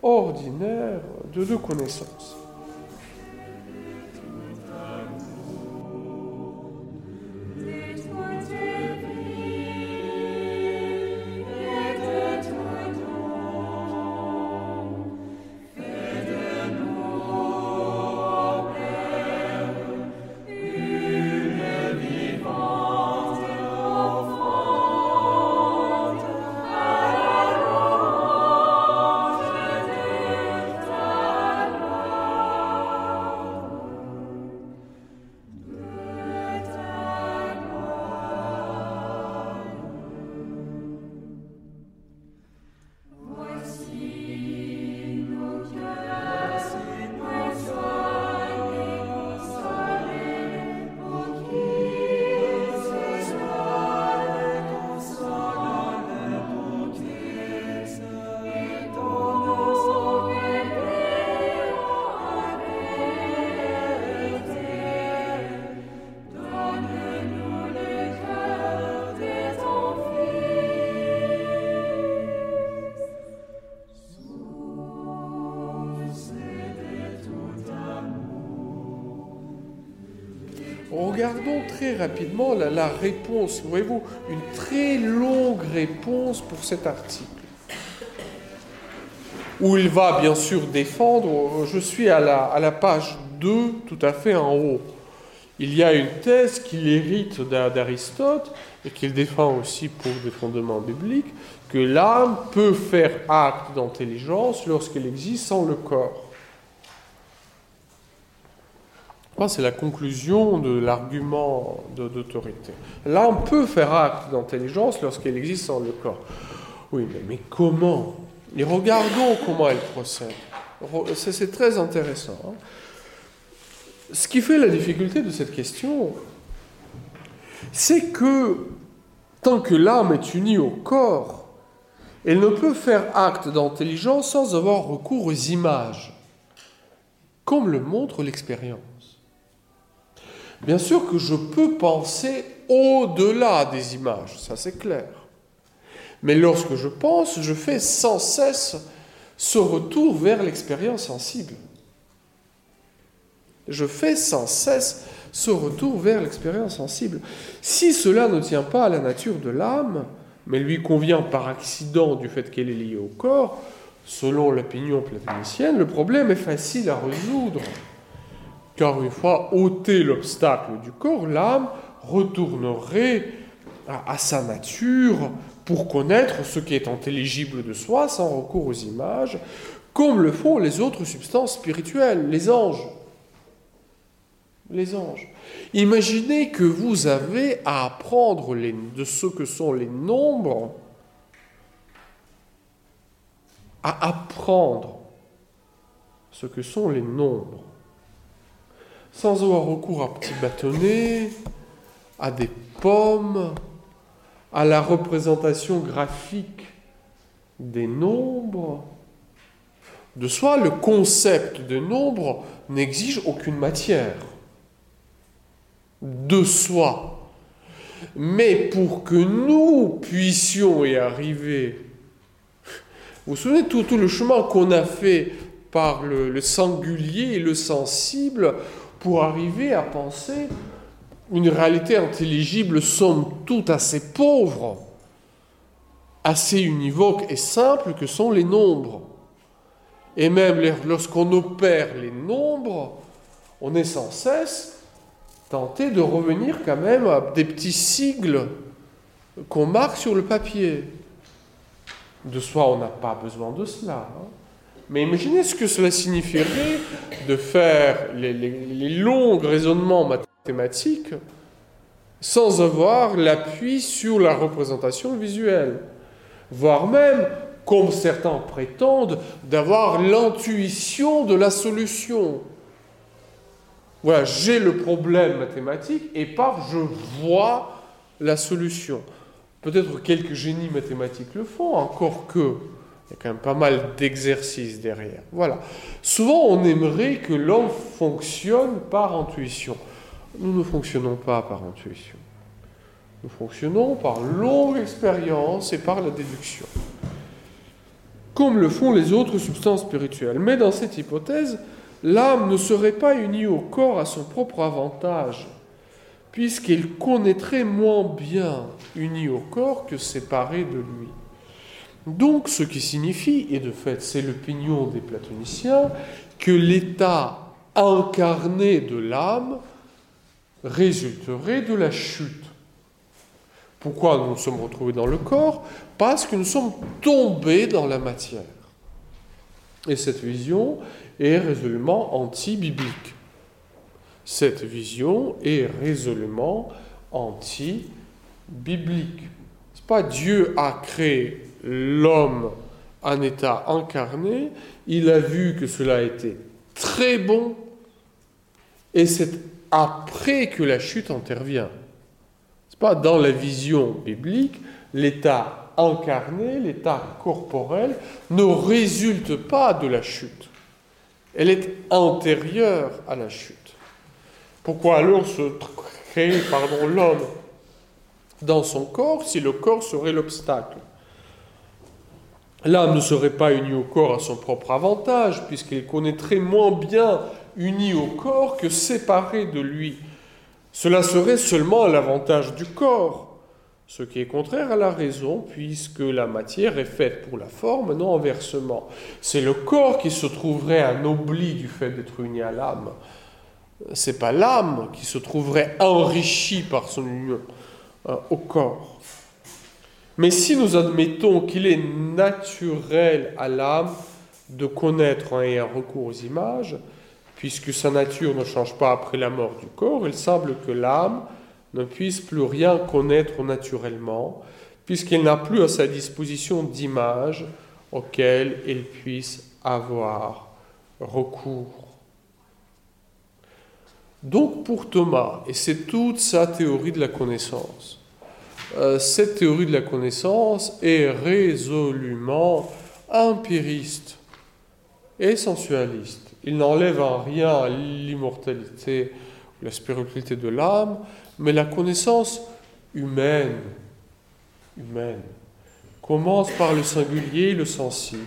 ordinaire de, de connaissance. Regardons très rapidement la, réponse. Voyez-vous, une très longue réponse pour cet article. Où il va bien sûr défendre, je suis à la, à la page 2, tout à fait en haut. Il y a une thèse qu'il hérite d'Aristote et qu'il défend aussi pour des fondements bibliques, que l'âme peut faire acte d'intelligence lorsqu'elle existe sans le corps. C'est la conclusion de l'argument d'autorité. Là, on peut faire acte d'intelligence lorsqu'elle existe sans le corps. Oui, mais, comment? Et regardons comment elle procède. C'est très intéressant. Hein. Ce qui fait la difficulté de cette question, c'est que tant que l'âme est unie au corps, elle ne peut faire acte d'intelligence sans avoir recours aux images, comme le montre l'expérience. Bien sûr que je peux penser au-delà des images, ça c'est clair. Mais lorsque je pense, je fais sans cesse ce retour vers l'expérience sensible. Je fais sans cesse ce retour vers l'expérience sensible. Si cela ne tient pas à la nature de l'âme, mais lui convient par accident du fait qu'elle est liée au corps, selon l'opinion platonicienne, le problème est facile à résoudre car une fois ôté l'obstacle du corps, l'âme retournerait à, sa nature pour connaître ce qui est intelligible de soi sans recours aux images, comme le font les autres substances spirituelles, les anges. les anges. Imaginez que vous avez à apprendre les, de ce que sont les nombres, à apprendre ce que sont les nombres, sans avoir recours à petits bâtonnets, à des pommes, à la représentation graphique des nombres. De soi, le concept de nombre n'exige aucune matière. De soi. Mais pour que nous puissions y arriver, vous vous souvenez tout, le chemin qu'on a fait par le singulier et le sensible pour arriver à penser une réalité intelligible, somme toute assez pauvre, assez univoque et simple que sont les nombres. Et même lorsqu'on opère les nombres, on est sans cesse tenté de revenir quand même à des petits sigles qu'on marque sur le papier. De soi, on n'a pas besoin de cela. Hein. Mais imaginez ce que cela signifierait de faire les, longs raisonnements mathématiques sans avoir l'appui sur la représentation visuelle, voire même, comme certains prétendent, d'avoir l'intuition de la solution. Voilà, j'ai le problème mathématique et par je vois la solution. Peut-être quelques génies mathématiques le font, encore que il y a quand même pas mal d'exercices derrière. Voilà. Souvent, on aimerait que l'homme fonctionne par intuition. Nous ne fonctionnons pas par intuition. Nous fonctionnons par longue expérience et par la déduction. Comme le font les autres substances spirituelles. Mais dans cette hypothèse, l'âme ne serait pas unie au corps à son propre avantage, puisqu'il connaîtrait moins bien unie au corps que séparée de lui. Donc, ce qui signifie, et de fait c'est l'opinion des platoniciens, que l'état incarné de l'âme résulterait de la chute. Pourquoi nous nous sommes retrouvés dans le corps? Parce que nous sommes tombés dans la matière. Et cette vision est résolument anti-biblique. Cette vision est résolument anti-biblique. C'est pas Dieu a créé l'homme en état incarné, il a vu que cela été très bon, et c'est après que la chute intervient. Pas dans la vision biblique, l'état incarné, l'état corporel ne résulte pas de la chute. Elle est antérieure à la chute. Pourquoi alors se créer l'homme dans son corps si le corps serait l'obstacle? L'âme ne serait pas unie au corps à son propre avantage, puisqu'il connaîtrait moins bien uni au corps que séparé de lui. Cela serait seulement à l'avantage du corps, ce qui est contraire à la raison, puisque la matière est faite pour la forme, non inversement. C'est le corps qui se trouverait anobli du fait d'être uni à l'âme. C'est pas l'âme qui se trouverait enrichie par son union euh, au corps. Mais si nous admettons qu'il est naturel à l'âme de connaître en ayant recours aux images, puisque sa nature ne change pas après la mort du corps, il semble que l'âme ne puisse plus rien connaître naturellement, puisqu'il n'a plus à sa disposition d'images auxquelles il puisse avoir recours. Donc pour Thomas, et c'est toute sa théorie de la connaissance, cette théorie de la connaissance est résolument empiriste et sensualiste. Il n'enlève en rien l'immortalité, la spiritualité de l'âme, mais la connaissance humaine, humaine, commence par le singulier, le sensible.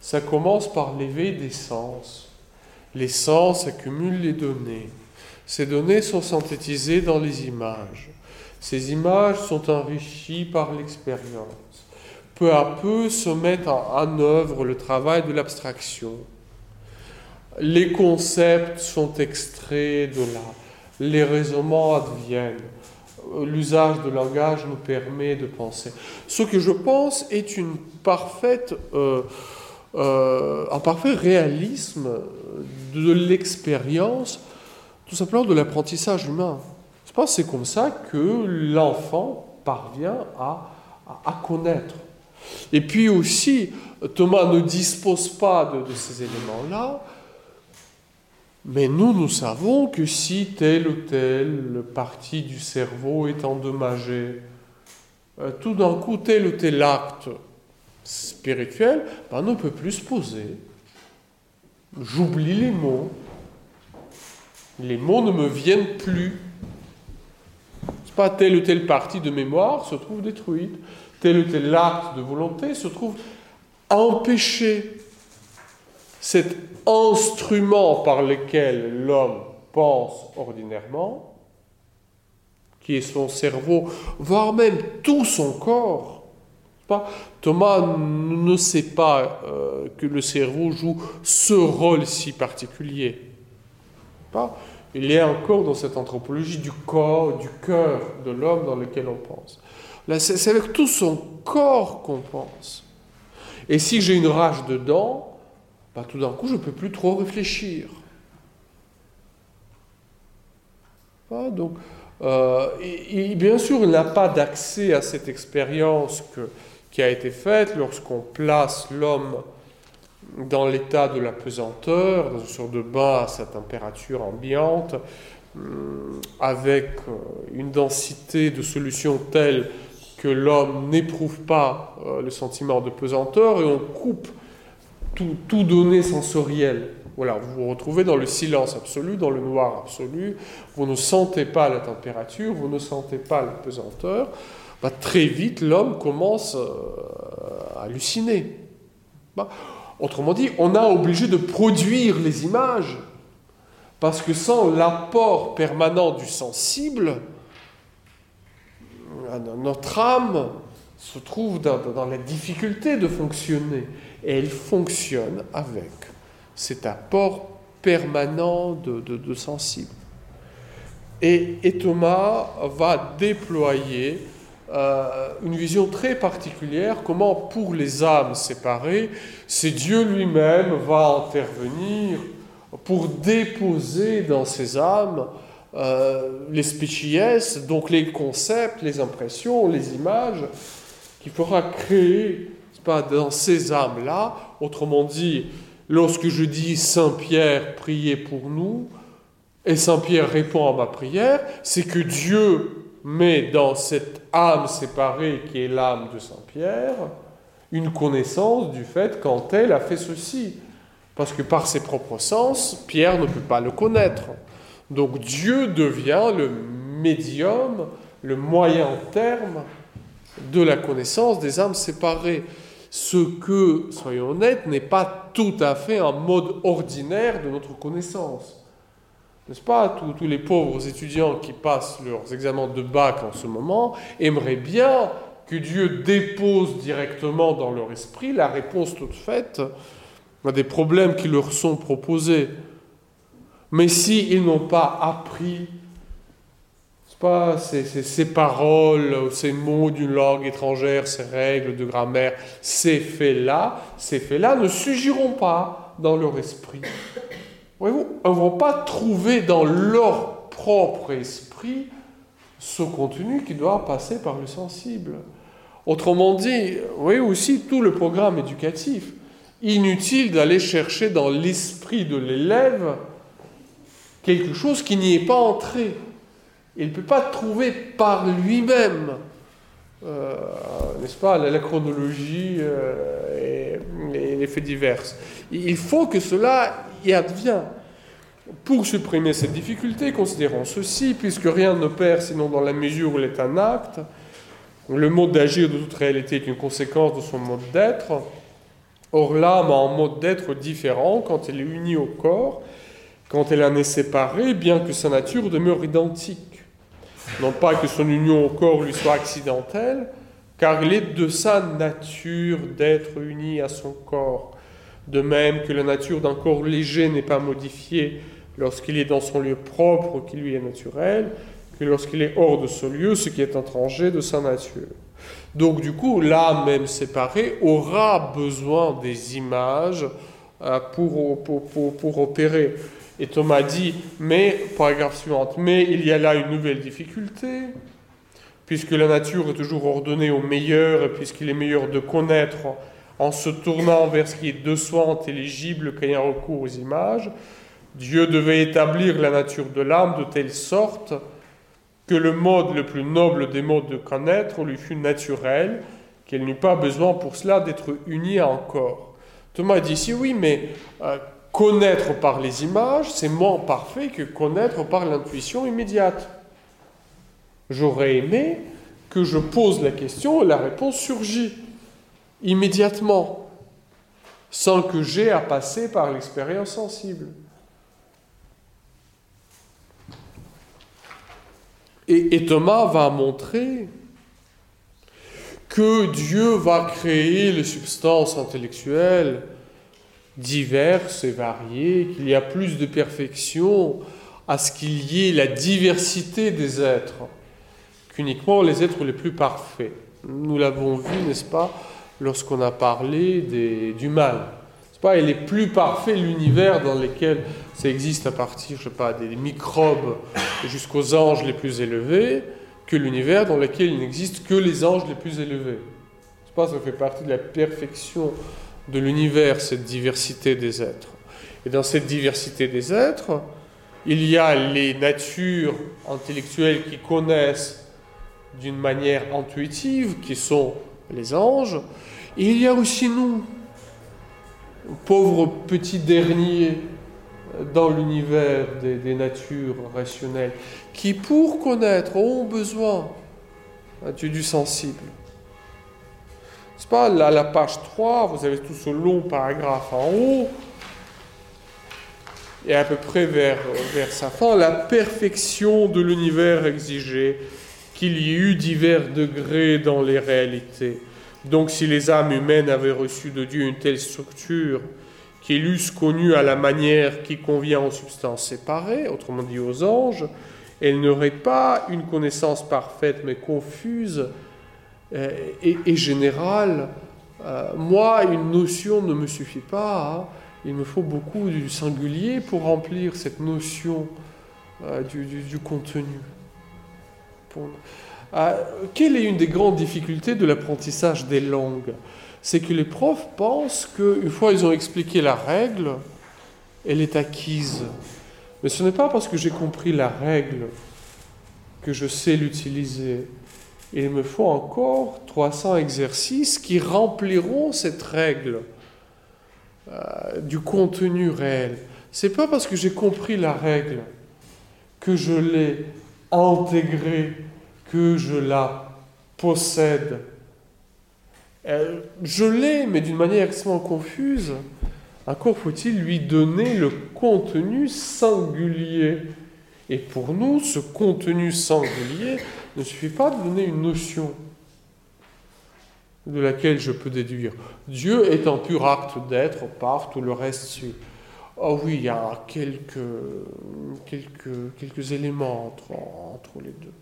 Ça commence par l'éveil des sens. Les sens accumulent les données. Ces données sont synthétisées dans les images. Ces images sont enrichies par l'expérience. Peu à peu se met en, œuvre le travail de l'abstraction. Les concepts sont extraits de là. Les raisonnements adviennent. L'usage de langage nous permet de penser. Ce que je pense est une euh, euh, un parfait réalisme de l'expérience tout simplement de l'apprentissage humain. Pas c'est comme ça que l'enfant parvient à, connaître. Et puis aussi, Thomas ne dispose pas de, de ces éléments-là, mais nous, nous savons que si telle ou telle partie du cerveau est endommagée, euh, tout d'un coup, tel ou tel acte spirituel ben, ne peut plus se poser. J'oublie les mots. Les mots ne me viennent plus. Pas telle ou telle partie de mémoire se trouve détruite. Tel ou tel acte de volonté se trouve empêché. Cet instrument par lequel l'homme pense ordinairement, qui est son cerveau, voire même tout son corps. Thomas ne sait pas euh, que le cerveau joue ce rôle si particulier. Il est encore dans cette anthropologie du corps, du cœur de l'homme dans lequel on pense. c'est avec tout son corps qu'on pense. Et si j'ai une rage dedans, bah, tout d'un coup, je ne peux plus trop réfléchir. donc, euh, bien sûr, il n'a pas d'accès à cette expérience qui a été faite lorsqu'on place l'homme dans l'état de la pesanteur, dans une sorte de bain à sa température ambiante, hum, avec euh, une densité de solution telle que l'homme n'éprouve pas euh, le sentiment de pesanteur et on coupe tout, tout donné sensoriel. Voilà, vous vous retrouvez dans le silence absolu, dans le noir absolu, vous ne sentez pas la température, vous ne sentez pas la pesanteur. Bah, très vite, l'homme commence euh, à halluciner. Bah, autrement dit, on a obligé de produire les images, parce que sans l'apport permanent du sensible, notre âme se trouve dans, la difficulté de fonctionner. Et elle fonctionne avec cet apport permanent de, sensible. Et, Thomas va déployer euh, une vision très particulière, comment pour les âmes séparées, c'est Dieu lui-même va intervenir pour déposer dans ces âmes euh, les species, donc les concepts, les impressions, les images, qu'il faudra créer pas, dans ces âmes-là. Autrement dit, lorsque je dis Saint-Pierre, priez pour nous, et Saint-Pierre répond à ma prière, c'est que Dieu met dans cette âme séparée qui est l'âme de Saint-Pierre une connaissance du fait quand elle a fait ceci. Parce que par ses propres sens, Pierre ne peut pas le connaître. Donc Dieu devient le médium, le moyen terme de la connaissance des âmes séparées. Ce que, soyons honnêtes, n'est pas tout à fait un mode ordinaire de notre connaissance. N'est-ce pas tous, les pauvres étudiants qui passent leurs examens de bac en ce moment aimeraient bien que Dieu dépose directement dans leur esprit la réponse toute faite à des problèmes qui leur sont proposés. Mais s'ils ils n'ont pas appris pas ces, ces, paroles, ces mots d'une langue étrangère, ces règles de grammaire, ces faits-là, ces faits-là ne suggiront pas dans leur esprit. Voyez-vous, ne vont pas trouver dans leur propre esprit ce contenu qui doit passer par le sensible. Autrement dit, vous voyez aussi tout le programme éducatif. Inutile d'aller chercher dans l'esprit de l'élève quelque chose qui n'y est pas entré. Il ne peut pas trouver par lui-même, euh, n'est-ce pas, la, chronologie euh, et, les faits divers. Il faut que cela y advienne. Pour supprimer cette difficulté, considérons ceci, puisque rien ne perd sinon dans la mesure où il est un acte, le mode d'agir de toute réalité est une conséquence de son mode d'être. Or, l'âme a un mode d'être différent quand elle est unie au corps, quand elle en est séparée, bien que sa nature demeure identique. Non pas que son union au corps lui soit accidentelle, car il est de sa nature d'être uni à son corps. De même que la nature d'un corps léger n'est pas modifiée lorsqu'il est dans son lieu propre qui lui est naturel, que lorsqu'il est hors de ce lieu, ce qui est étranger de sa nature. Donc du coup, l'âme même séparée aura besoin des images euh, pour, pour, opérer. Et Thomas dit, mais, paragraphe suivante, mais il y a là une nouvelle difficulté, puisque la nature est toujours ordonnée au meilleur, et puisqu'il est meilleur de connaître en se tournant vers ce qui est de soi intelligible qu'ayant recours aux images, Dieu devait établir la nature de l'âme de telle sorte que le mode le plus noble des modes de connaître lui fût naturel, qu'elle n'eût pas besoin pour cela d'être unie à un corps. Thomas dit ici, oui, mais euh, connaître par les images, c'est moins parfait que connaître par l'intuition immédiate. J'aurais aimé que je pose la question et la réponse surgit immédiatement, sans que j'aie à passer par l'expérience sensible. Et, Thomas va montrer que Dieu va créer les substances intellectuelles diverses et variées, qu'il y a plus de perfection à ce qu'il y ait la diversité des êtres qu'uniquement les êtres les plus parfaits. Nous l'avons vu, n'est-ce pas, lorsqu'on a parlé du mal. Pas, il est plus parfait l'univers dans lequel ça existe à partir, je sais pas, des microbes jusqu'aux anges les plus élevés, que l'univers dans lequel il n'existe que les anges les plus élevés. C'est pas, ça fait partie de la perfection de l'univers, cette diversité des êtres. Et dans cette diversité des êtres, il y a les natures intellectuelles qui connaissent d'une manière intuitive, qui sont les anges, il y a aussi nous, pauvres petits derniers dans l'univers des, natures rationnelles, qui pour connaître ont besoin du, du sensible? C'est pas là, la page 3, vous avez tout ce long paragraphe en haut, et à peu près vers, vers sa fin, la perfection de l'univers exigeait qu'il y eût divers degrés dans les réalités donc si les âmes humaines avaient reçu de Dieu une telle structure qu'ils eussent connu à la manière qui convient aux substances séparées, autrement dit aux anges, elles n'auraient pas une connaissance parfaite mais confuse euh, et, générale. Euh, moi, une notion ne me suffit pas. Hein. Il me faut beaucoup du singulier pour remplir cette notion euh, du, contenu. Ah, quelle est une des grandes difficultés de l'apprentissage des langues? C'est que les profs pensent qu'une fois ils ont expliqué la règle, elle est acquise. Mais ce n'est pas parce que j'ai compris la règle que je sais l'utiliser. Il me faut encore 300 exercices qui rempliront cette règle euh, du contenu réel. C'est pas parce que j'ai compris la règle que je l'ai intégrée que je la possède. Je l'ai, mais d'une manière extrêmement confuse. Encore faut-il lui donner le contenu singulier. Et pour nous, ce contenu singulier ne suffit pas de donner une notion de laquelle je peux déduire. Dieu est un pur acte d'être par tout le reste. Oh oui, il y a quelques, quelques, quelques éléments entre, entre les deux.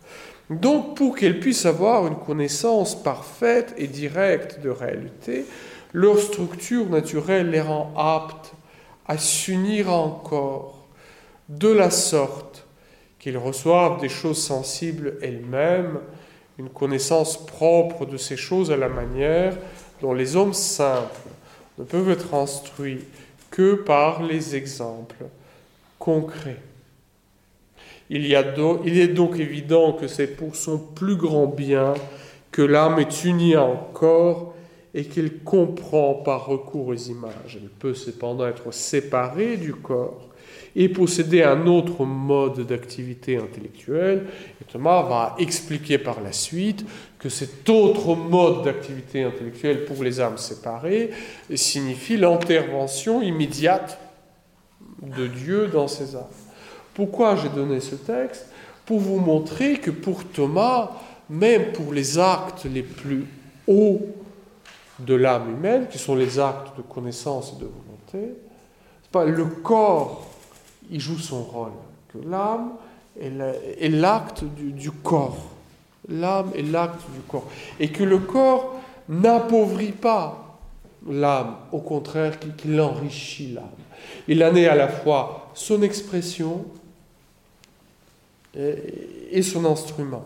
Donc, pour qu'elles puissent avoir une connaissance parfaite et directe de réalité, leur structure naturelle les rend aptes à s'unir encore de la sorte qu'ils reçoivent des choses sensibles elles-mêmes, une connaissance propre de ces choses à la manière dont les hommes simples ne peuvent être instruits que par les exemples concrets. Il, est donc évident que c'est pour son plus grand bien que l'âme est unie à un corps et qu'elle comprend par recours aux images. Elle peut cependant être séparée du corps et posséder un autre mode d'activité intellectuelle. Et Thomas va expliquer par la suite que cet autre mode d'activité intellectuelle pour les âmes séparées signifie l'intervention immédiate de Dieu dans ces âmes. Pourquoi j'ai donné ce texte Pour vous montrer que pour Thomas, même pour les actes les plus hauts de l'âme humaine, qui sont les actes de connaissance et de volonté, pas le corps, il joue son rôle. Que l'âme est l'acte du, corps. L'âme est l'acte du corps. Et que le corps n'appauvrit pas l'âme, au contraire, qu'il enrichit l'âme. Il en est à la fois son expression et, son instrument.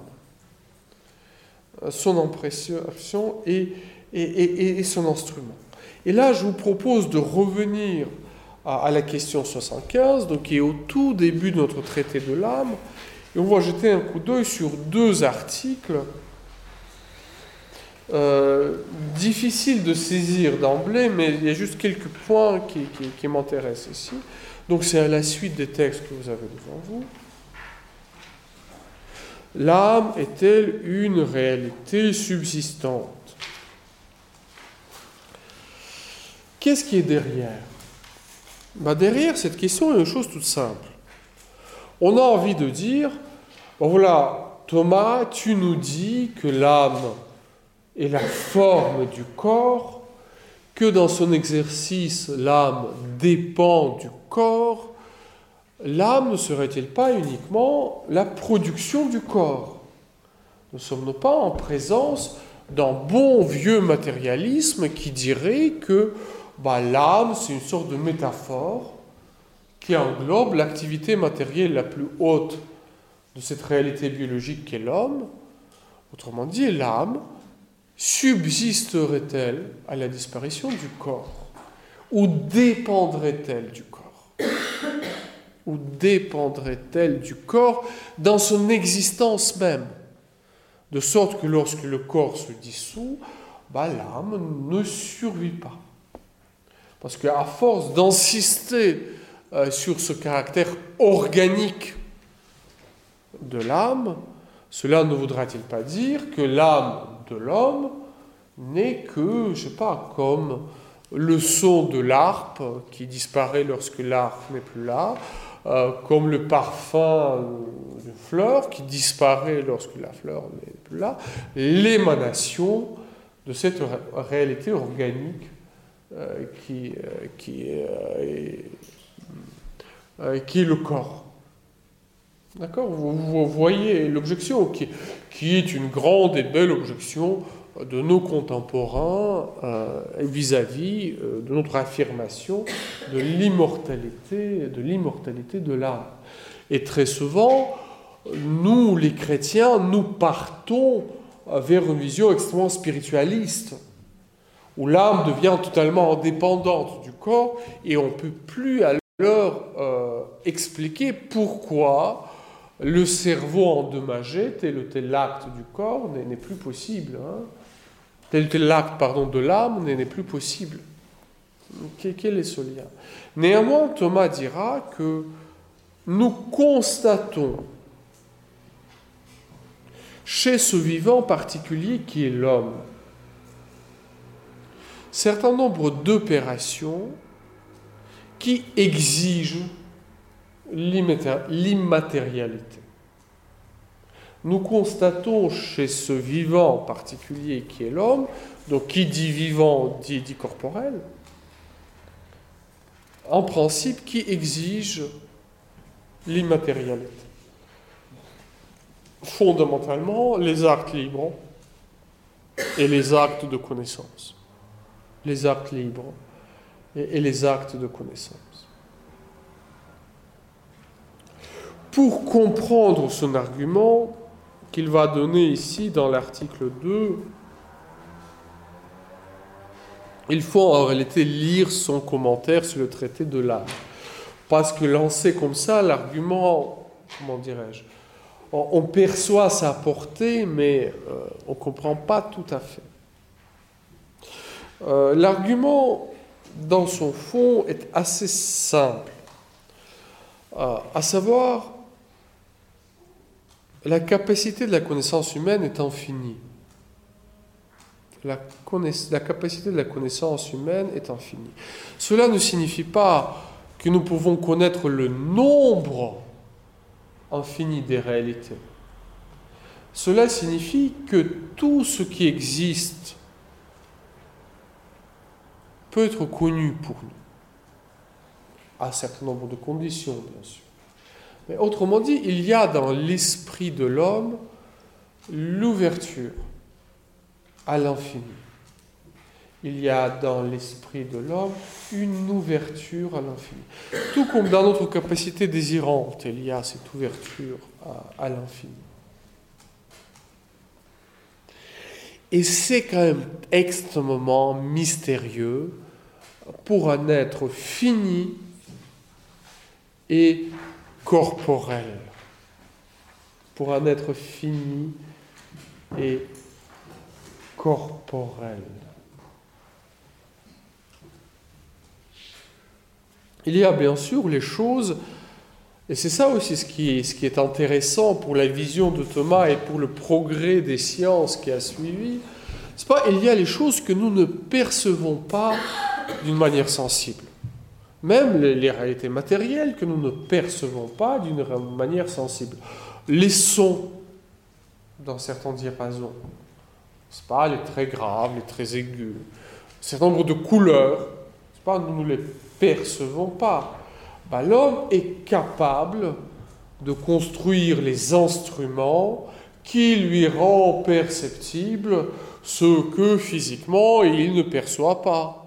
Son impression et, et, son instrument. Et là, je vous propose de revenir à, la question 75, donc qui est au tout début de notre traité de l'âme. Et on va jeter un coup d'œil sur deux articles euh, difficiles de saisir d'emblée, mais il y a juste quelques points qui, qui m'intéressent ici. Donc c'est à la suite des textes que vous avez devant vous. L'âme est-elle une réalité subsistante? Qu'est-ce qui est derrière? Bah Derrière cette question, a une chose toute simple. On a envie de dire, voilà, Thomas, tu nous dis que l'âme est la forme du corps, que dans son exercice, l'âme dépend du corps, l'âme ne serait-il pas uniquement la production du corps? Ne sommes-nous pas en présence d'un bon vieux matérialisme qui dirait que bah, l'âme, c'est une sorte de métaphore qui englobe l'activité matérielle la plus haute de cette réalité biologique qu'est l'homme. Autrement dit, l'âme subsisterait-elle à la disparition du corps? Ou dépendrait-elle du corps? Ou dépendrait-elle du corps dans son existence même? De sorte que lorsque le corps se dissout, bah, l'âme ne survit pas. Parce qu'à force d'insister euh, sur ce caractère organique de l'âme, cela ne voudra-t-il pas dire que l'âme de l'homme n'est que, je sais pas, comme le son de l'arpe qui disparaît lorsque l'arpe n'est plus là, euh, comme le parfum d'une fleur qui disparaît lorsque la fleur n'est plus là, l'émanation de cette réalité organique euh, qui, euh, qui, est le corps. D'accord? Vous, voyez l'objection qui, qui, est une grande et belle objection de nos contemporains vis-à-vis de notre affirmation de l'immortalité, de l'immortalité de l'âme. Et très souvent, nous, les chrétiens, nous partons vers une vision extrêmement spiritualiste où l'âme devient totalement indépendante du corps et on ne peut plus alors euh, expliquer pourquoi le cerveau endommagé, tel ou tel acte du corps, n'est plus possible. Hein. Tel ou tel acte pardon, de l'âme n'est plus possible. Quel est ce lien? Néanmoins, Thomas dira que nous constatons chez ce vivant particulier qui est l'homme, certain nombre d'opérations qui exigent l'immatérialité. Nous constatons chez ce vivant particulier qui est l'homme, donc qui dit vivant dit, dit corporel, en principe qui exige l'immatérialité. Fondamentalement, les actes libres et les actes de connaissance les actes libres et, les actes de connaissance. Pour comprendre son argument, qu'il va donner ici dans l'article 2, il faut en réalité lire son commentaire sur le traité de l'âme. Parce que lancé comme ça, l'argument, comment dirais-je, on, perçoit sa portée, mais euh, on ne comprend pas tout à fait. Euh, l'argument, dans son fond, est assez simple, euh, à savoir, la capacité de la connaissance humaine est infinie. La, capacité de la connaissance humaine est infinie. Cela ne signifie pas que nous pouvons connaître le nombre infini des réalités. Cela signifie que tout ce qui existe peut être connu pour nous, à un certain nombre de conditions, bien sûr. Mais autrement dit, il y a dans l'esprit de l'homme l'ouverture à l'infini. il y a dans l'esprit de l'homme une ouverture à l'infini. Tout comme dans notre capacité désirante, il y a cette ouverture à, à l'infini. Et c'est quand même extrêmement mystérieux pour un être fini et corporel. Pour un être fini et corporel. Il y a bien sûr les choses, et c'est ça aussi ce qui, est, ce qui est intéressant pour la vision de Thomas et pour le progrès des sciences qui a suivi. Pas, il y a les choses que nous ne percevons pas d'une manière sensible. Même les, réalités matérielles que nous ne percevons pas d'une manière sensible. Les sons dans certains diapasons. C'est pas les très graves, les très aigus. Certain nombre de couleurs. Pas nous ne les percevons pas. Ben, L'homme est capable de construire les instruments qui lui rend perceptible ce que physiquement il ne perçoit pas.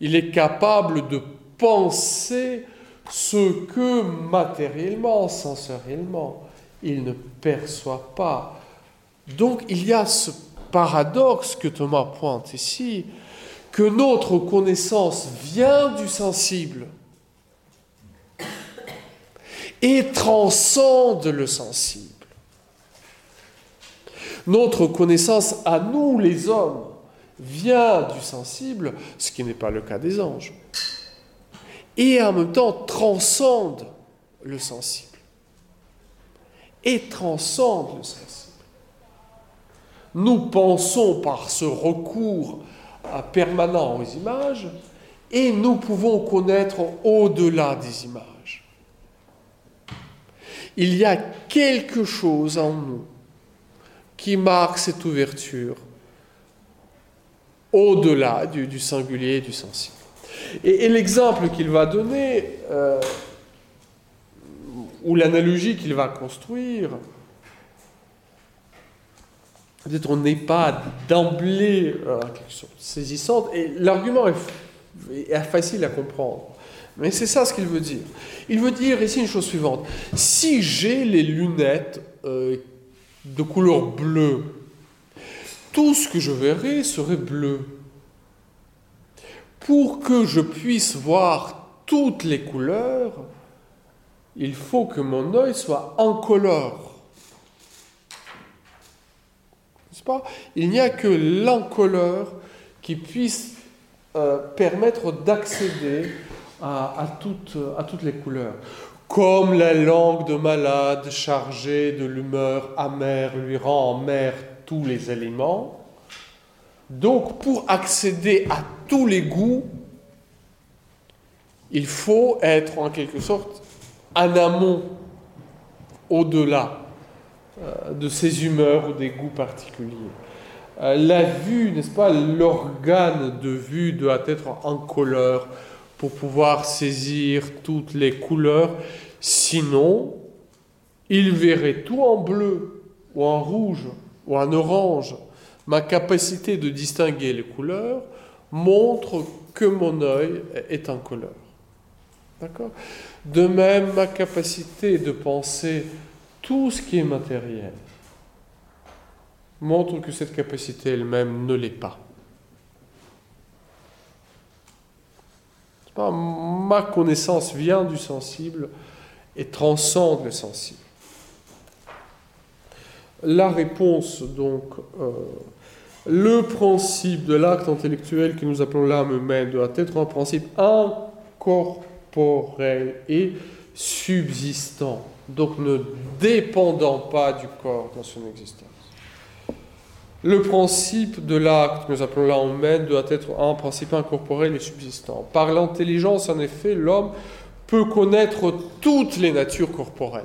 Il est capable de penser ce que matériellement, sensoriellement, il ne perçoit pas. Donc il y a ce paradoxe que Thomas pointe ici, que notre connaissance vient du sensible et transcende le sensible. Notre connaissance à nous, les hommes, vient du sensible, ce qui n'est pas le cas des anges, et en même temps transcende le sensible. Et transcende le sensible. Nous pensons par ce recours permanent aux images, et nous pouvons connaître au-delà des images. Il y a quelque chose en nous qui marque cette ouverture au-delà du, singulier et du sensible. Et, l'exemple qu'il va donner, euh, ou l'analogie qu'il va construire, peut-être on n'est pas d'emblée euh, saisissante, et l'argument est, est facile à comprendre. Mais c'est ça ce qu'il veut dire. Il veut dire ici une chose suivante. Si j'ai les lunettes euh, de couleur bleue, tout ce que je verrai serait bleu. Pour que je puisse voir toutes les couleurs, il faut que mon œil soit incolore. Il n'y a que l'incolore qui puisse euh, permettre d'accéder à, toutes, à toutes les couleurs. Comme la langue de malade chargée de l'humeur amère lui rend amère tous les éléments. Donc, pour accéder à tous les goûts, il faut être en quelque sorte en amont, au-delà euh, de ces humeurs ou des goûts particuliers. Euh, la vue, n'est-ce pas, l'organe de vue doit être en couleur pour pouvoir saisir toutes les couleurs. Sinon, il verrait tout en bleu ou en rouge ou en orange, ma capacité de distinguer les couleurs montre que mon œil est en couleur. D'accord? De même, ma capacité de penser tout ce qui est matériel montre que cette capacité elle-même ne l'est pas. Ma connaissance vient du sensible et transcende le sensible. La réponse, donc, euh, le principe de l'acte intellectuel que nous appelons l'âme humaine doit être un principe incorporel et subsistant, donc ne dépendant pas du corps dans son existence. Le principe de l'acte que nous appelons l'âme humaine doit être un principe incorporel et subsistant. Par l'intelligence, en effet, l'homme peut connaître toutes les natures corporelles.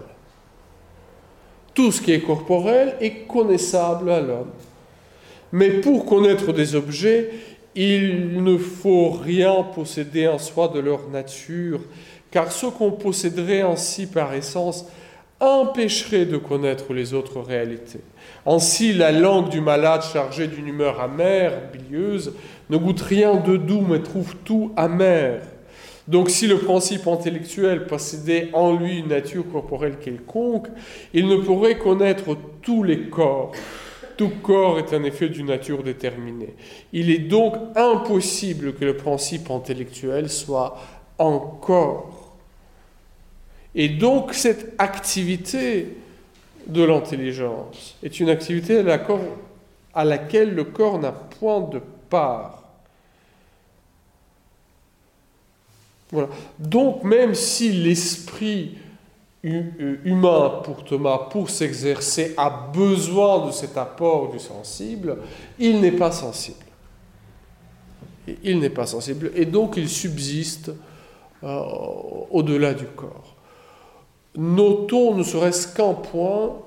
Tout ce qui est corporel est connaissable à l'homme. Mais pour connaître des objets, il ne faut rien posséder en soi de leur nature, car ce qu'on posséderait ainsi par essence empêcherait de connaître les autres réalités. Ainsi, la langue du malade chargée d'une humeur amère, bilieuse, ne goûte rien de doux, mais trouve tout amer. Donc si le principe intellectuel possédait en lui une nature corporelle quelconque, il ne pourrait connaître tous les corps. Tout corps est un effet d'une nature déterminée. Il est donc impossible que le principe intellectuel soit un corps. Et donc cette activité de l'intelligence est une activité à laquelle le corps n'a point de part. Donc même si l'esprit humain pour Thomas, pour s'exercer, a besoin de cet apport du sensible, il n'est pas sensible. Il n'est pas sensible et donc il subsiste euh, au-delà du corps. Notons ne serait-ce qu'un point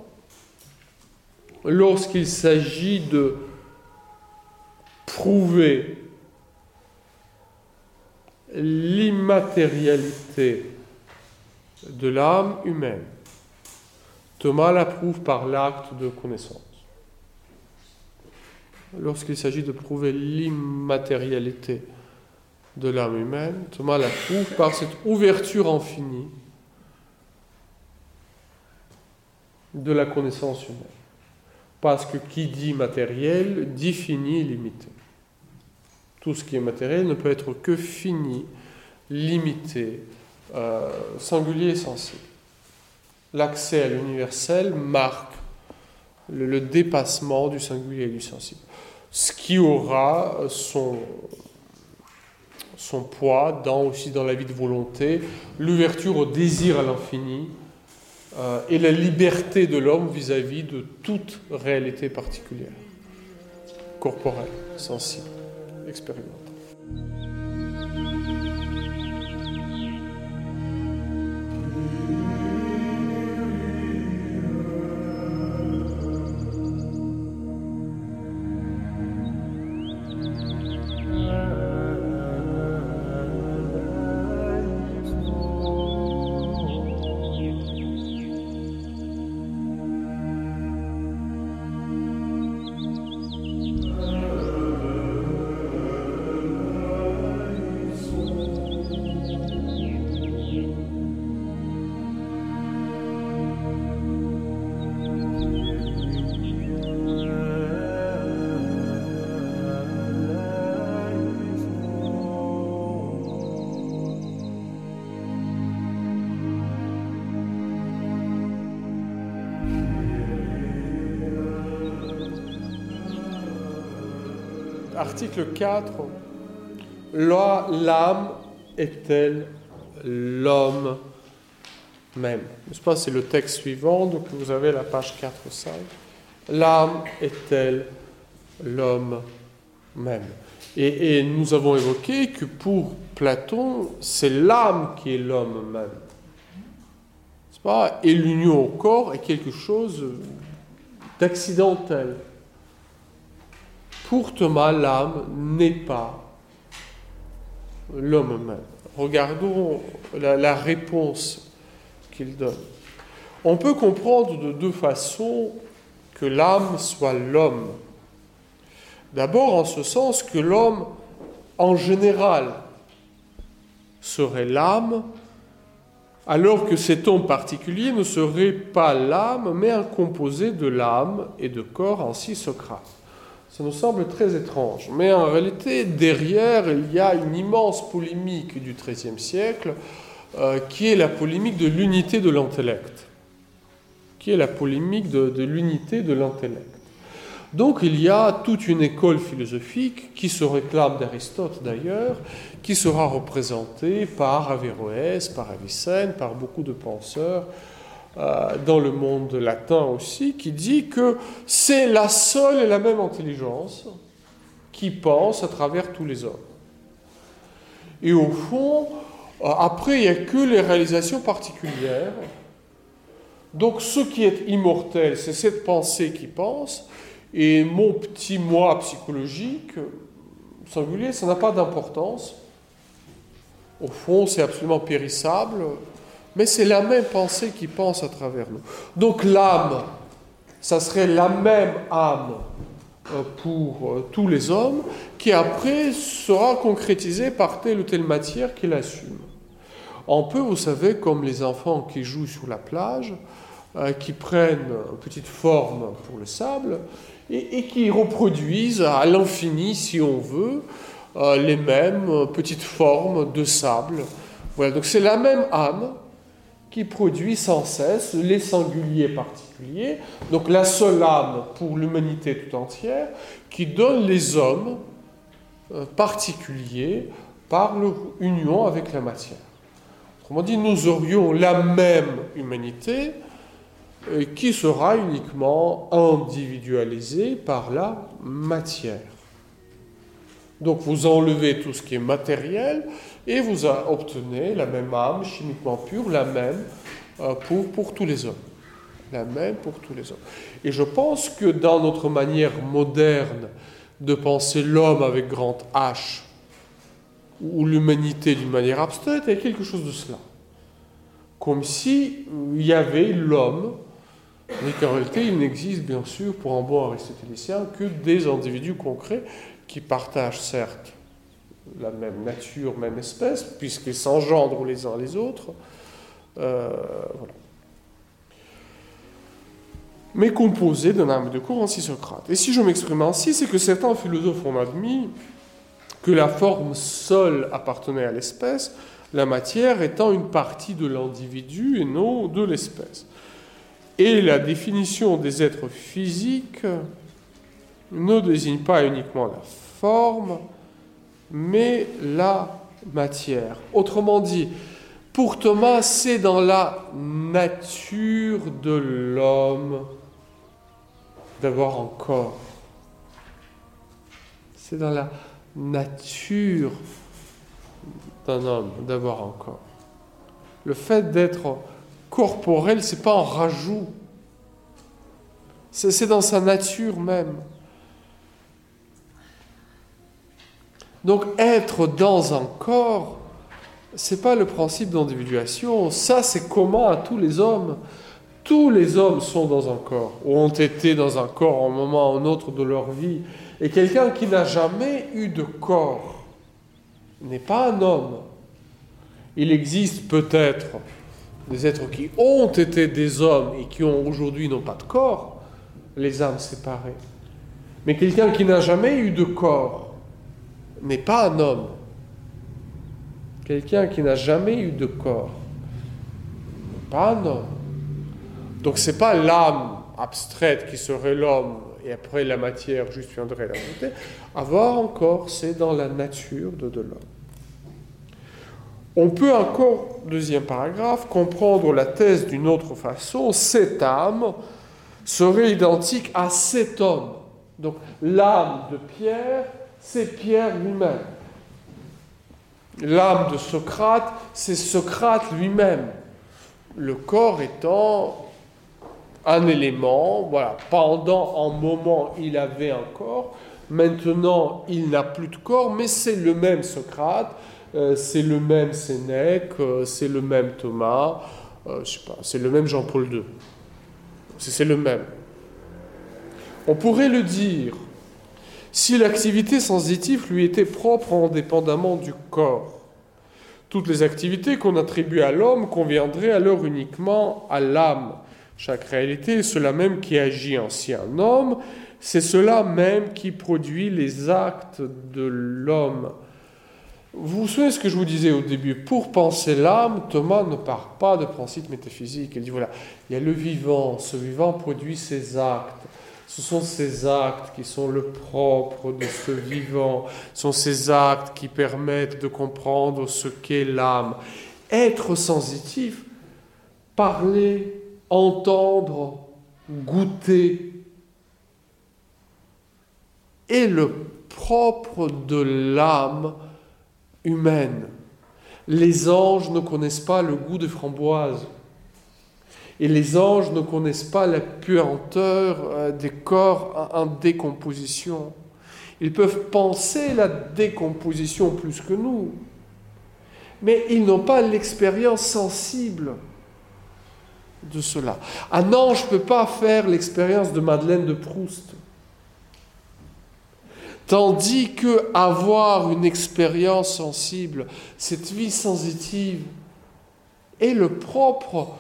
lorsqu'il s'agit de prouver l'immatérialité de l'âme humaine. Thomas l'approuve par l'acte de connaissance. Lorsqu'il s'agit de prouver l'immatérialité de l'âme humaine, Thomas l'approuve par cette ouverture infinie de la connaissance humaine. Parce que qui dit matériel dit fini limité. Tout ce qui est matériel ne peut être que fini, limité, euh, singulier et sensible. L'accès à l'universel marque le, dépassement du singulier et du sensible. Ce qui aura son, son poids dans, aussi dans la vie de volonté, l'ouverture au désir à l'infini euh, et la liberté de l'homme vis-à-vis de toute réalité particulière, corporelle, sensible expérimente. Article 4, l'âme est-elle l'homme même? C'est le texte suivant, donc vous avez la page 4 5. L'âme est-elle l'homme même? Et, nous avons évoqué que pour Platon, c'est l'âme qui est l'homme même. Pas Et l'union au corps est quelque chose d'accidentel. Thomas, l'âme n'est pas l'homme même. Regardons la, réponse qu'il donne. On peut comprendre de deux façons que l'âme soit l'homme. D'abord en ce sens que l'homme, en général, serait l'âme, alors que cet homme particulier ne serait pas l'âme, mais un composé de l'âme et de corps, ainsi Socrate. Ça nous semble très étrange. Mais en réalité, derrière, il y a une immense polémique du XIIIe siècle, euh, qui est la polémique de l'unité de l'intellect. Qui est la polémique de, l'unité de l'intellect. Donc il y a toute une école philosophique qui se réclame d'Aristote d'ailleurs, qui sera représentée par Averroès, par Avicenne, par beaucoup de penseurs dans le monde latin aussi, qui dit que c'est la seule et la même intelligence qui pense à travers tous les hommes. Et au fond, euh, après, il n'y a que les réalisations particulières. Donc ce qui est immortel, c'est cette pensée qui pense, et mon petit moi psychologique, singulier, ça n'a pas d'importance. Au fond, c'est absolument périssable Mais c'est la même pensée qui pense à travers nous. Donc l'âme, ça serait la même âme euh, pour euh, tous les hommes, qui après sera concrétisée par telle ou telle matière qu'il assume. On peut, vous savez, comme les enfants qui jouent sur la plage, euh, qui prennent une petite forme pour le sable et, qui reproduisent à l'infini, si on veut, les mêmes petites formes de sable. Voilà, donc c'est la même âme qui produit sans cesse les singuliers particuliers, donc la seule âme pour l'humanité tout entière, qui donne les hommes euh, particuliers par leur union avec la matière. Autrement dit, nous aurions la même humanité euh, qui sera uniquement individualisée par la matière. Donc vous enlevez tout ce qui est matériel et vous obtenez la même âme chimiquement pure, la même euh, pour, pour tous les hommes. La même pour tous les hommes. Et je pense que dans notre manière moderne de penser l'homme avec grand H, ou l'humanité d'une manière abstraite, il y a quelque chose de cela. Comme si il y avait l'homme, mais qu'en réalité il n'existe bien sûr pour un bon aristotélicien que des individus concrets qui partagent certes la même nature, même espèce, puisqu'ils s'engendrent les uns les autres. Euh, Mais composés d'un âme de cour ainsi Socrate. Et si je m'exprime ainsi, c'est que certains philosophes ont admis que la forme seule appartenait à l'espèce, la matière étant une partie de l'individu et non de l'espèce. Et la définition des êtres physiques ne désigne pas uniquement la forme, mais la matière. Autrement dit, pour Thomas, c'est dans la nature de l'homme d'avoir un corps. C'est dans la nature d'un homme d'avoir un corps. Le fait d'être corporel, c'est pas un rajout. C'est dans sa nature même. Donc être dans un corps, c'est pas le principe d'individuation, ça c'est commun à tous les hommes. Tous les hommes sont dans un corps, ou ont été dans un corps à un moment ou un autre de leur vie. Et quelqu'un qui n'a jamais eu de corps n'est pas un homme. Il existe peut-être des êtres qui ont été des hommes et qui ont aujourd'hui n'ont pas de corps, les âmes séparées. Mais quelqu'un qui n'a jamais eu de corps n'est pas un homme. Quelqu'un qui n'a jamais eu de corps pas un homme. Donc ce n'est pas l'âme abstraite qui serait l'homme et après la matière juste viendrait la volonté. Avoir encore, c'est dans la nature de l'homme. On peut encore, deuxième paragraphe, comprendre la thèse d'une autre façon. Cette âme serait identique à cet homme. Donc l'âme de Pierre c'est Pierre lui-même. L'âme de Socrate, c'est Socrate lui-même. Le corps étant un élément, pendant un moment il avait un corps, maintenant il n'a plus de corps, mais c'est le même Socrate, euh, c'est le même Sénèque, euh, c'est le même Thomas, euh, c'est le même Jean-Paul II. C'est le même. On pourrait le dire si l'activité sensitive lui était propre indépendamment du corps. Toutes les activités qu'on attribue à l'homme conviendraient alors uniquement à l'âme. Chaque réalité est cela même qui agit ainsi un homme, c'est cela même qui produit les actes de l'homme. Vous vous souvenez ce que je vous disais au début Pour penser l'âme, Thomas ne part pas de principe métaphysique. Il dit voilà, il y a le vivant, ce vivant produit ses actes. Ce sont ces actes qui sont le propre de ce vivant, ce sont ces actes qui permettent de comprendre ce qu'est l'âme. Être sensitif, parler, entendre, goûter, est le propre de l'âme humaine. Les anges ne connaissent pas le goût des framboises. Et les anges ne connaissent pas la puanteur euh, des corps en décomposition. Ils peuvent penser la décomposition plus que nous. mais ils n'ont pas l'expérience sensible de cela. Un ange ne peut pas faire l'expérience de Madeleine de Proust. Tandis que avoir une expérience sensible, cette vie sensitive, est le propre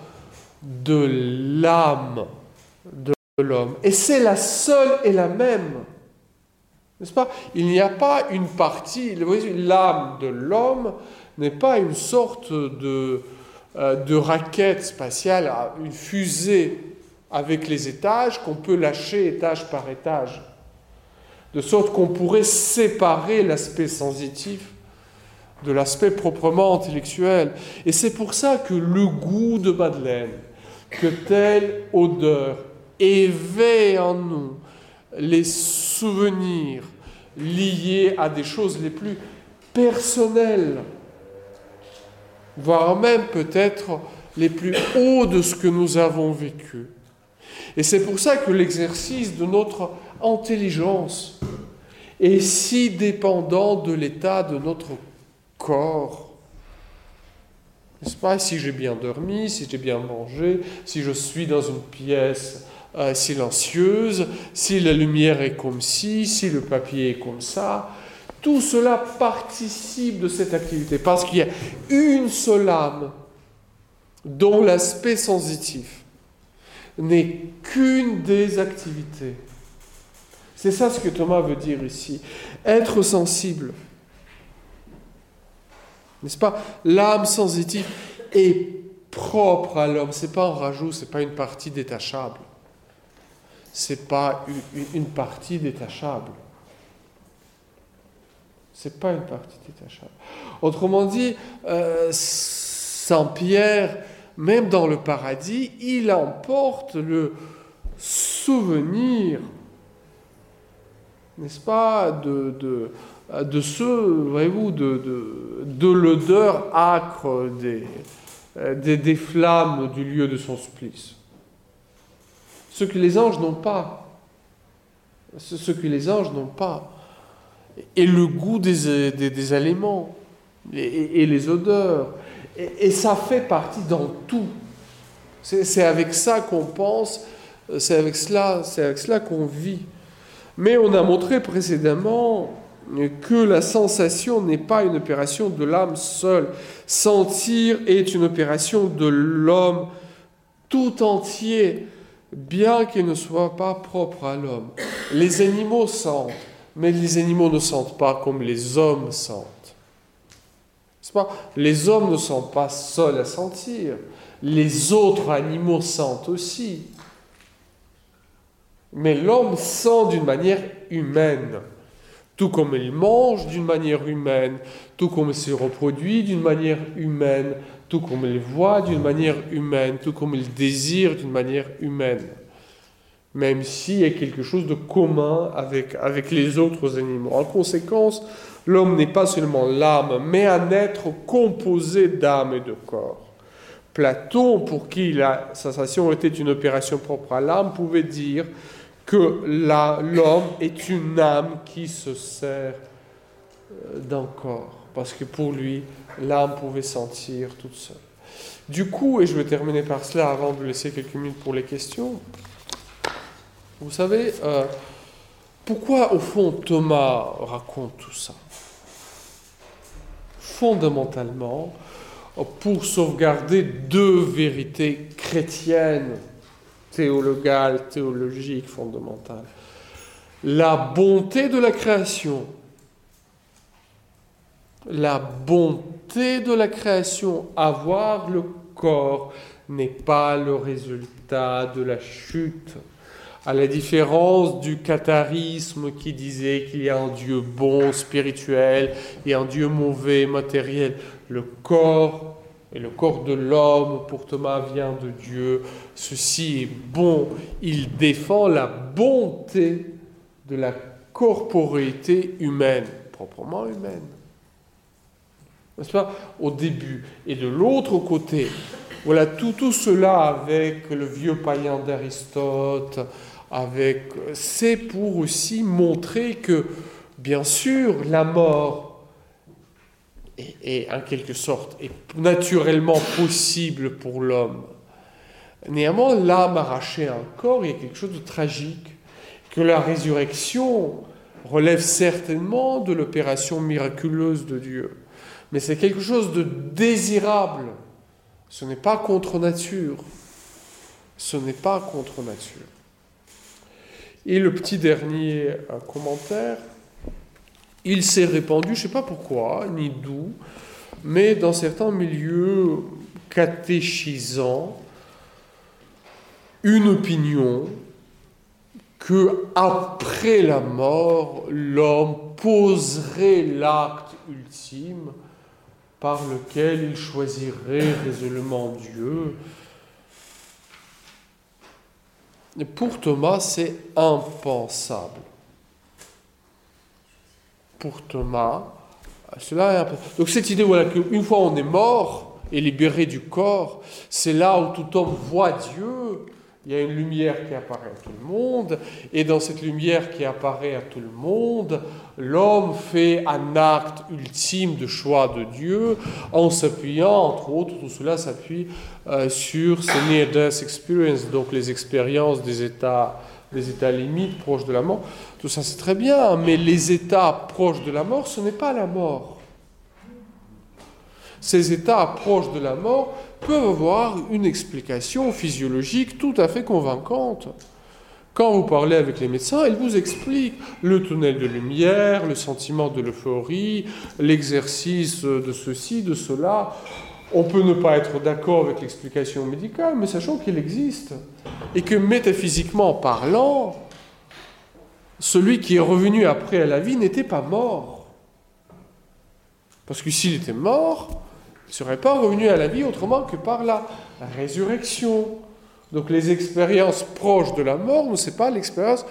de l'âme de l'homme. Et c'est la seule et la même. N'est-ce pas? Il n'y a pas une partie, l'âme de l'homme n'est pas une sorte de, euh, de raquette spatiale, une fusée avec les étages qu'on peut lâcher étage par étage de sorte qu'on pourrait séparer l'aspect sensitif de l'aspect proprement intellectuel. Et c'est pour ça que le goût de Madeleine, que telle odeur éveille en nous les souvenirs liés à des choses les plus personnelles, voire même peut-être les plus hauts de ce que nous avons vécu. Et c'est pour ça que l'exercice de notre intelligence est si dépendant de l'état de notre corps. N'est-ce Si j'ai bien dormi, si j'ai bien mangé, si je suis dans une pièce euh, silencieuse, si la lumière est comme ci, si le papier est comme ça, tout cela participe de cette activité parce qu'il y a une seule âme dont l'aspect sensitif n'est qu'une des activités. C'est ça ce que Thomas veut dire ici. Être sensible. N'est-ce pas? L'âme sensitive est propre à l'homme. C'est pas un rajout, c'est pas une partie détachable. C'est pas une, partie détachable. C'est pas une partie détachable. Autrement dit, euh, Saint Pierre même dans le paradis, il emporte le souvenir, n'est-ce pas, de, de, de ce, voyez-vous, de, de, de l'odeur âcre des, des, flammes du lieu de son supplice. Ce que les anges n'ont pas. Ce que les anges n'ont pas. Et le goût des, des, des aliments, et, et les odeurs, et, ça fait partie dans tout. C'est avec ça qu'on pense, c'est avec cela, c'est avec cela qu'on vit. Mais on a montré précédemment que la sensation n'est pas une opération de l'âme seule. Sentir est une opération de l'homme tout entier, bien qu'il ne soit pas propre à l'homme. Les animaux sentent, mais les animaux ne sentent pas comme les hommes sentent. Les hommes ne sont pas seuls à sentir, les autres animaux sentent aussi. Mais l'homme sent d'une manière humaine, tout comme il mange d'une manière humaine, tout comme il se reproduit d'une manière humaine, tout comme il voit d'une manière humaine, tout comme il désire d'une manière humaine. Même s'il y a quelque chose de commun avec, avec les autres animaux. En conséquence, L'homme n'est pas seulement l'âme, mais un être composé d'âme et de corps. Platon, pour qui la sensation était une opération propre à l'âme, pouvait dire que l'homme est une âme qui se sert euh, d'un corps, parce que pour lui, l'âme pouvait sentir toute seule. Du coup, et je vais terminer par cela avant de laisser quelques minutes pour les questions, vous savez, euh, pourquoi au fond Thomas raconte tout ça? Fondamentalement pour sauvegarder deux vérités chrétiennes, théologales, théologiques, fondamentales. La bonté de la création. La bonté de la création, avoir le corps, n'est pas le résultat de la chute à la différence du catharisme qui disait qu'il y a un Dieu bon, spirituel, et un Dieu mauvais, matériel, le corps et le corps de l'homme, pour Thomas, vient de Dieu. Ceci est bon. Il défend la bonté de la corporéité humaine, proprement humaine. N'est-ce pas? Au début. Et de l'autre côté, voilà tout, tout cela avec le vieux païen d'Aristote, avec, c'est pour aussi montrer que, bien sûr, la mort est, en quelque sorte naturellement possible pour l'homme. Néanmoins, l'âme arrachée à un corps, il y a quelque chose de tragique, que la résurrection relève certainement de l'opération miraculeuse de Dieu. Mais c'est quelque chose de désirable. Ce n'est pas contre nature. Ce n'est pas contre nature. Et le petit dernier euh, commentaire, il s'est répandu, je ne sais pas pourquoi, ni d'où, mais dans certains milieux catéchisants, une opinion que après la mort, l'homme poserait l'acte ultime par lequel il choisirait résolument Dieu. Et pour Thomas, c'est impensable. Pour Thomas, cela est impensable. Donc cette idée, voilà, qu'une fois on est mort et libéré du corps, c'est là où tout homme voit Dieu, il y a une lumière qui apparaît à tout le monde, et dans cette lumière qui apparaît à tout le monde, l'homme fait un acte ultime de choix de Dieu en s'appuyant, entre autres, tout cela s'appuie euh, sur ces near-death experiences, donc les expériences des états, des états limites proches de la mort. Tout ça c'est très bien, mais les états proches de la mort, ce n'est pas la mort. Ces états proches de la mort, peuvent avoir une explication physiologique tout à fait convaincante. Quand vous parlez avec les médecins, ils vous expliquent le tunnel de lumière, le sentiment de l'euphorie, l'exercice de ceci, de cela. On peut ne pas être d'accord avec l'explication médicale, mais sachant qu'il existe. Et que métaphysiquement parlant, celui qui est revenu après à la vie n'était pas mort. Parce que s'il était mort, ne serait pas revenu à la vie autrement que par la résurrection. Donc les expériences proches de la mort, ne c'est pas l'expérience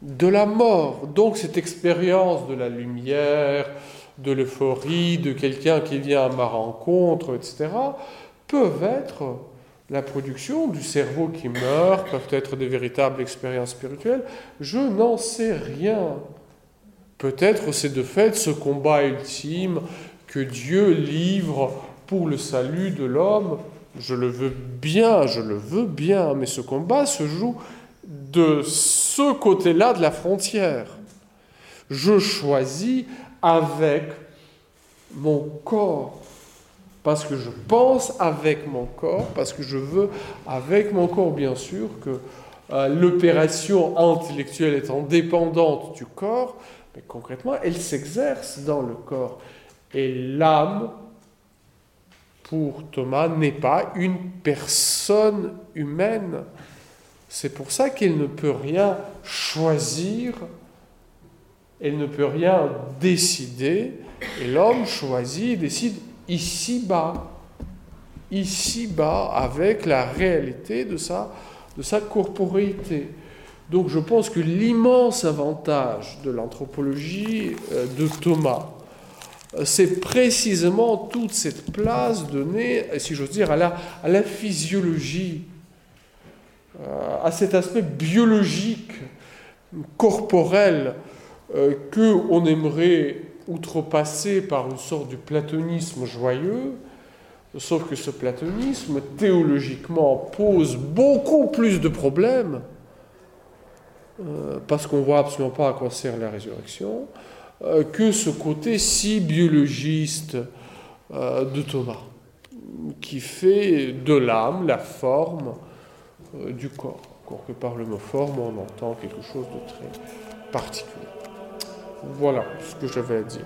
de la mort. Donc cette expérience de la lumière, de l'euphorie, de quelqu'un qui vient à ma rencontre, etc., peuvent être la production du cerveau qui meurt, peuvent être des véritables expériences spirituelles. Je n'en sais rien. Peut-être c'est de fait ce combat ultime que Dieu livre pour le salut de l'homme, je le veux bien, je le veux bien, mais ce combat se joue de ce côté-là de la frontière. Je choisis avec mon corps, parce que je pense avec mon corps, parce que je veux avec mon corps, bien sûr, que euh, l'opération intellectuelle étant dépendante du corps, mais concrètement, elle s'exerce dans le corps. Et l'âme Thomas n'est pas une personne humaine. C'est pour ça qu'il ne peut rien choisir, elle ne peut rien décider, et l'homme choisit, décide ici-bas, ici-bas, avec la réalité de sa, de sa corporéité. Donc je pense que l'immense avantage de l'anthropologie euh, de Thomas, c'est précisément toute cette place donnée, si j'ose dire, à la, physiologie, euh, à cet aspect biologique, corporel, euh, que on aimerait outrepasser par une sorte de platonisme joyeux, sauf que ce platonisme, théologiquement, pose beaucoup plus de problèmes, euh, parce qu'on voit absolument pas à quoi sert la résurrection, que ce côté si biologiste euh, de Thomas, qui fait de l'âme la forme euh, du corps. Encore par le mot forme, on entend quelque chose de très particulier. Voilà ce que j'avais à dire.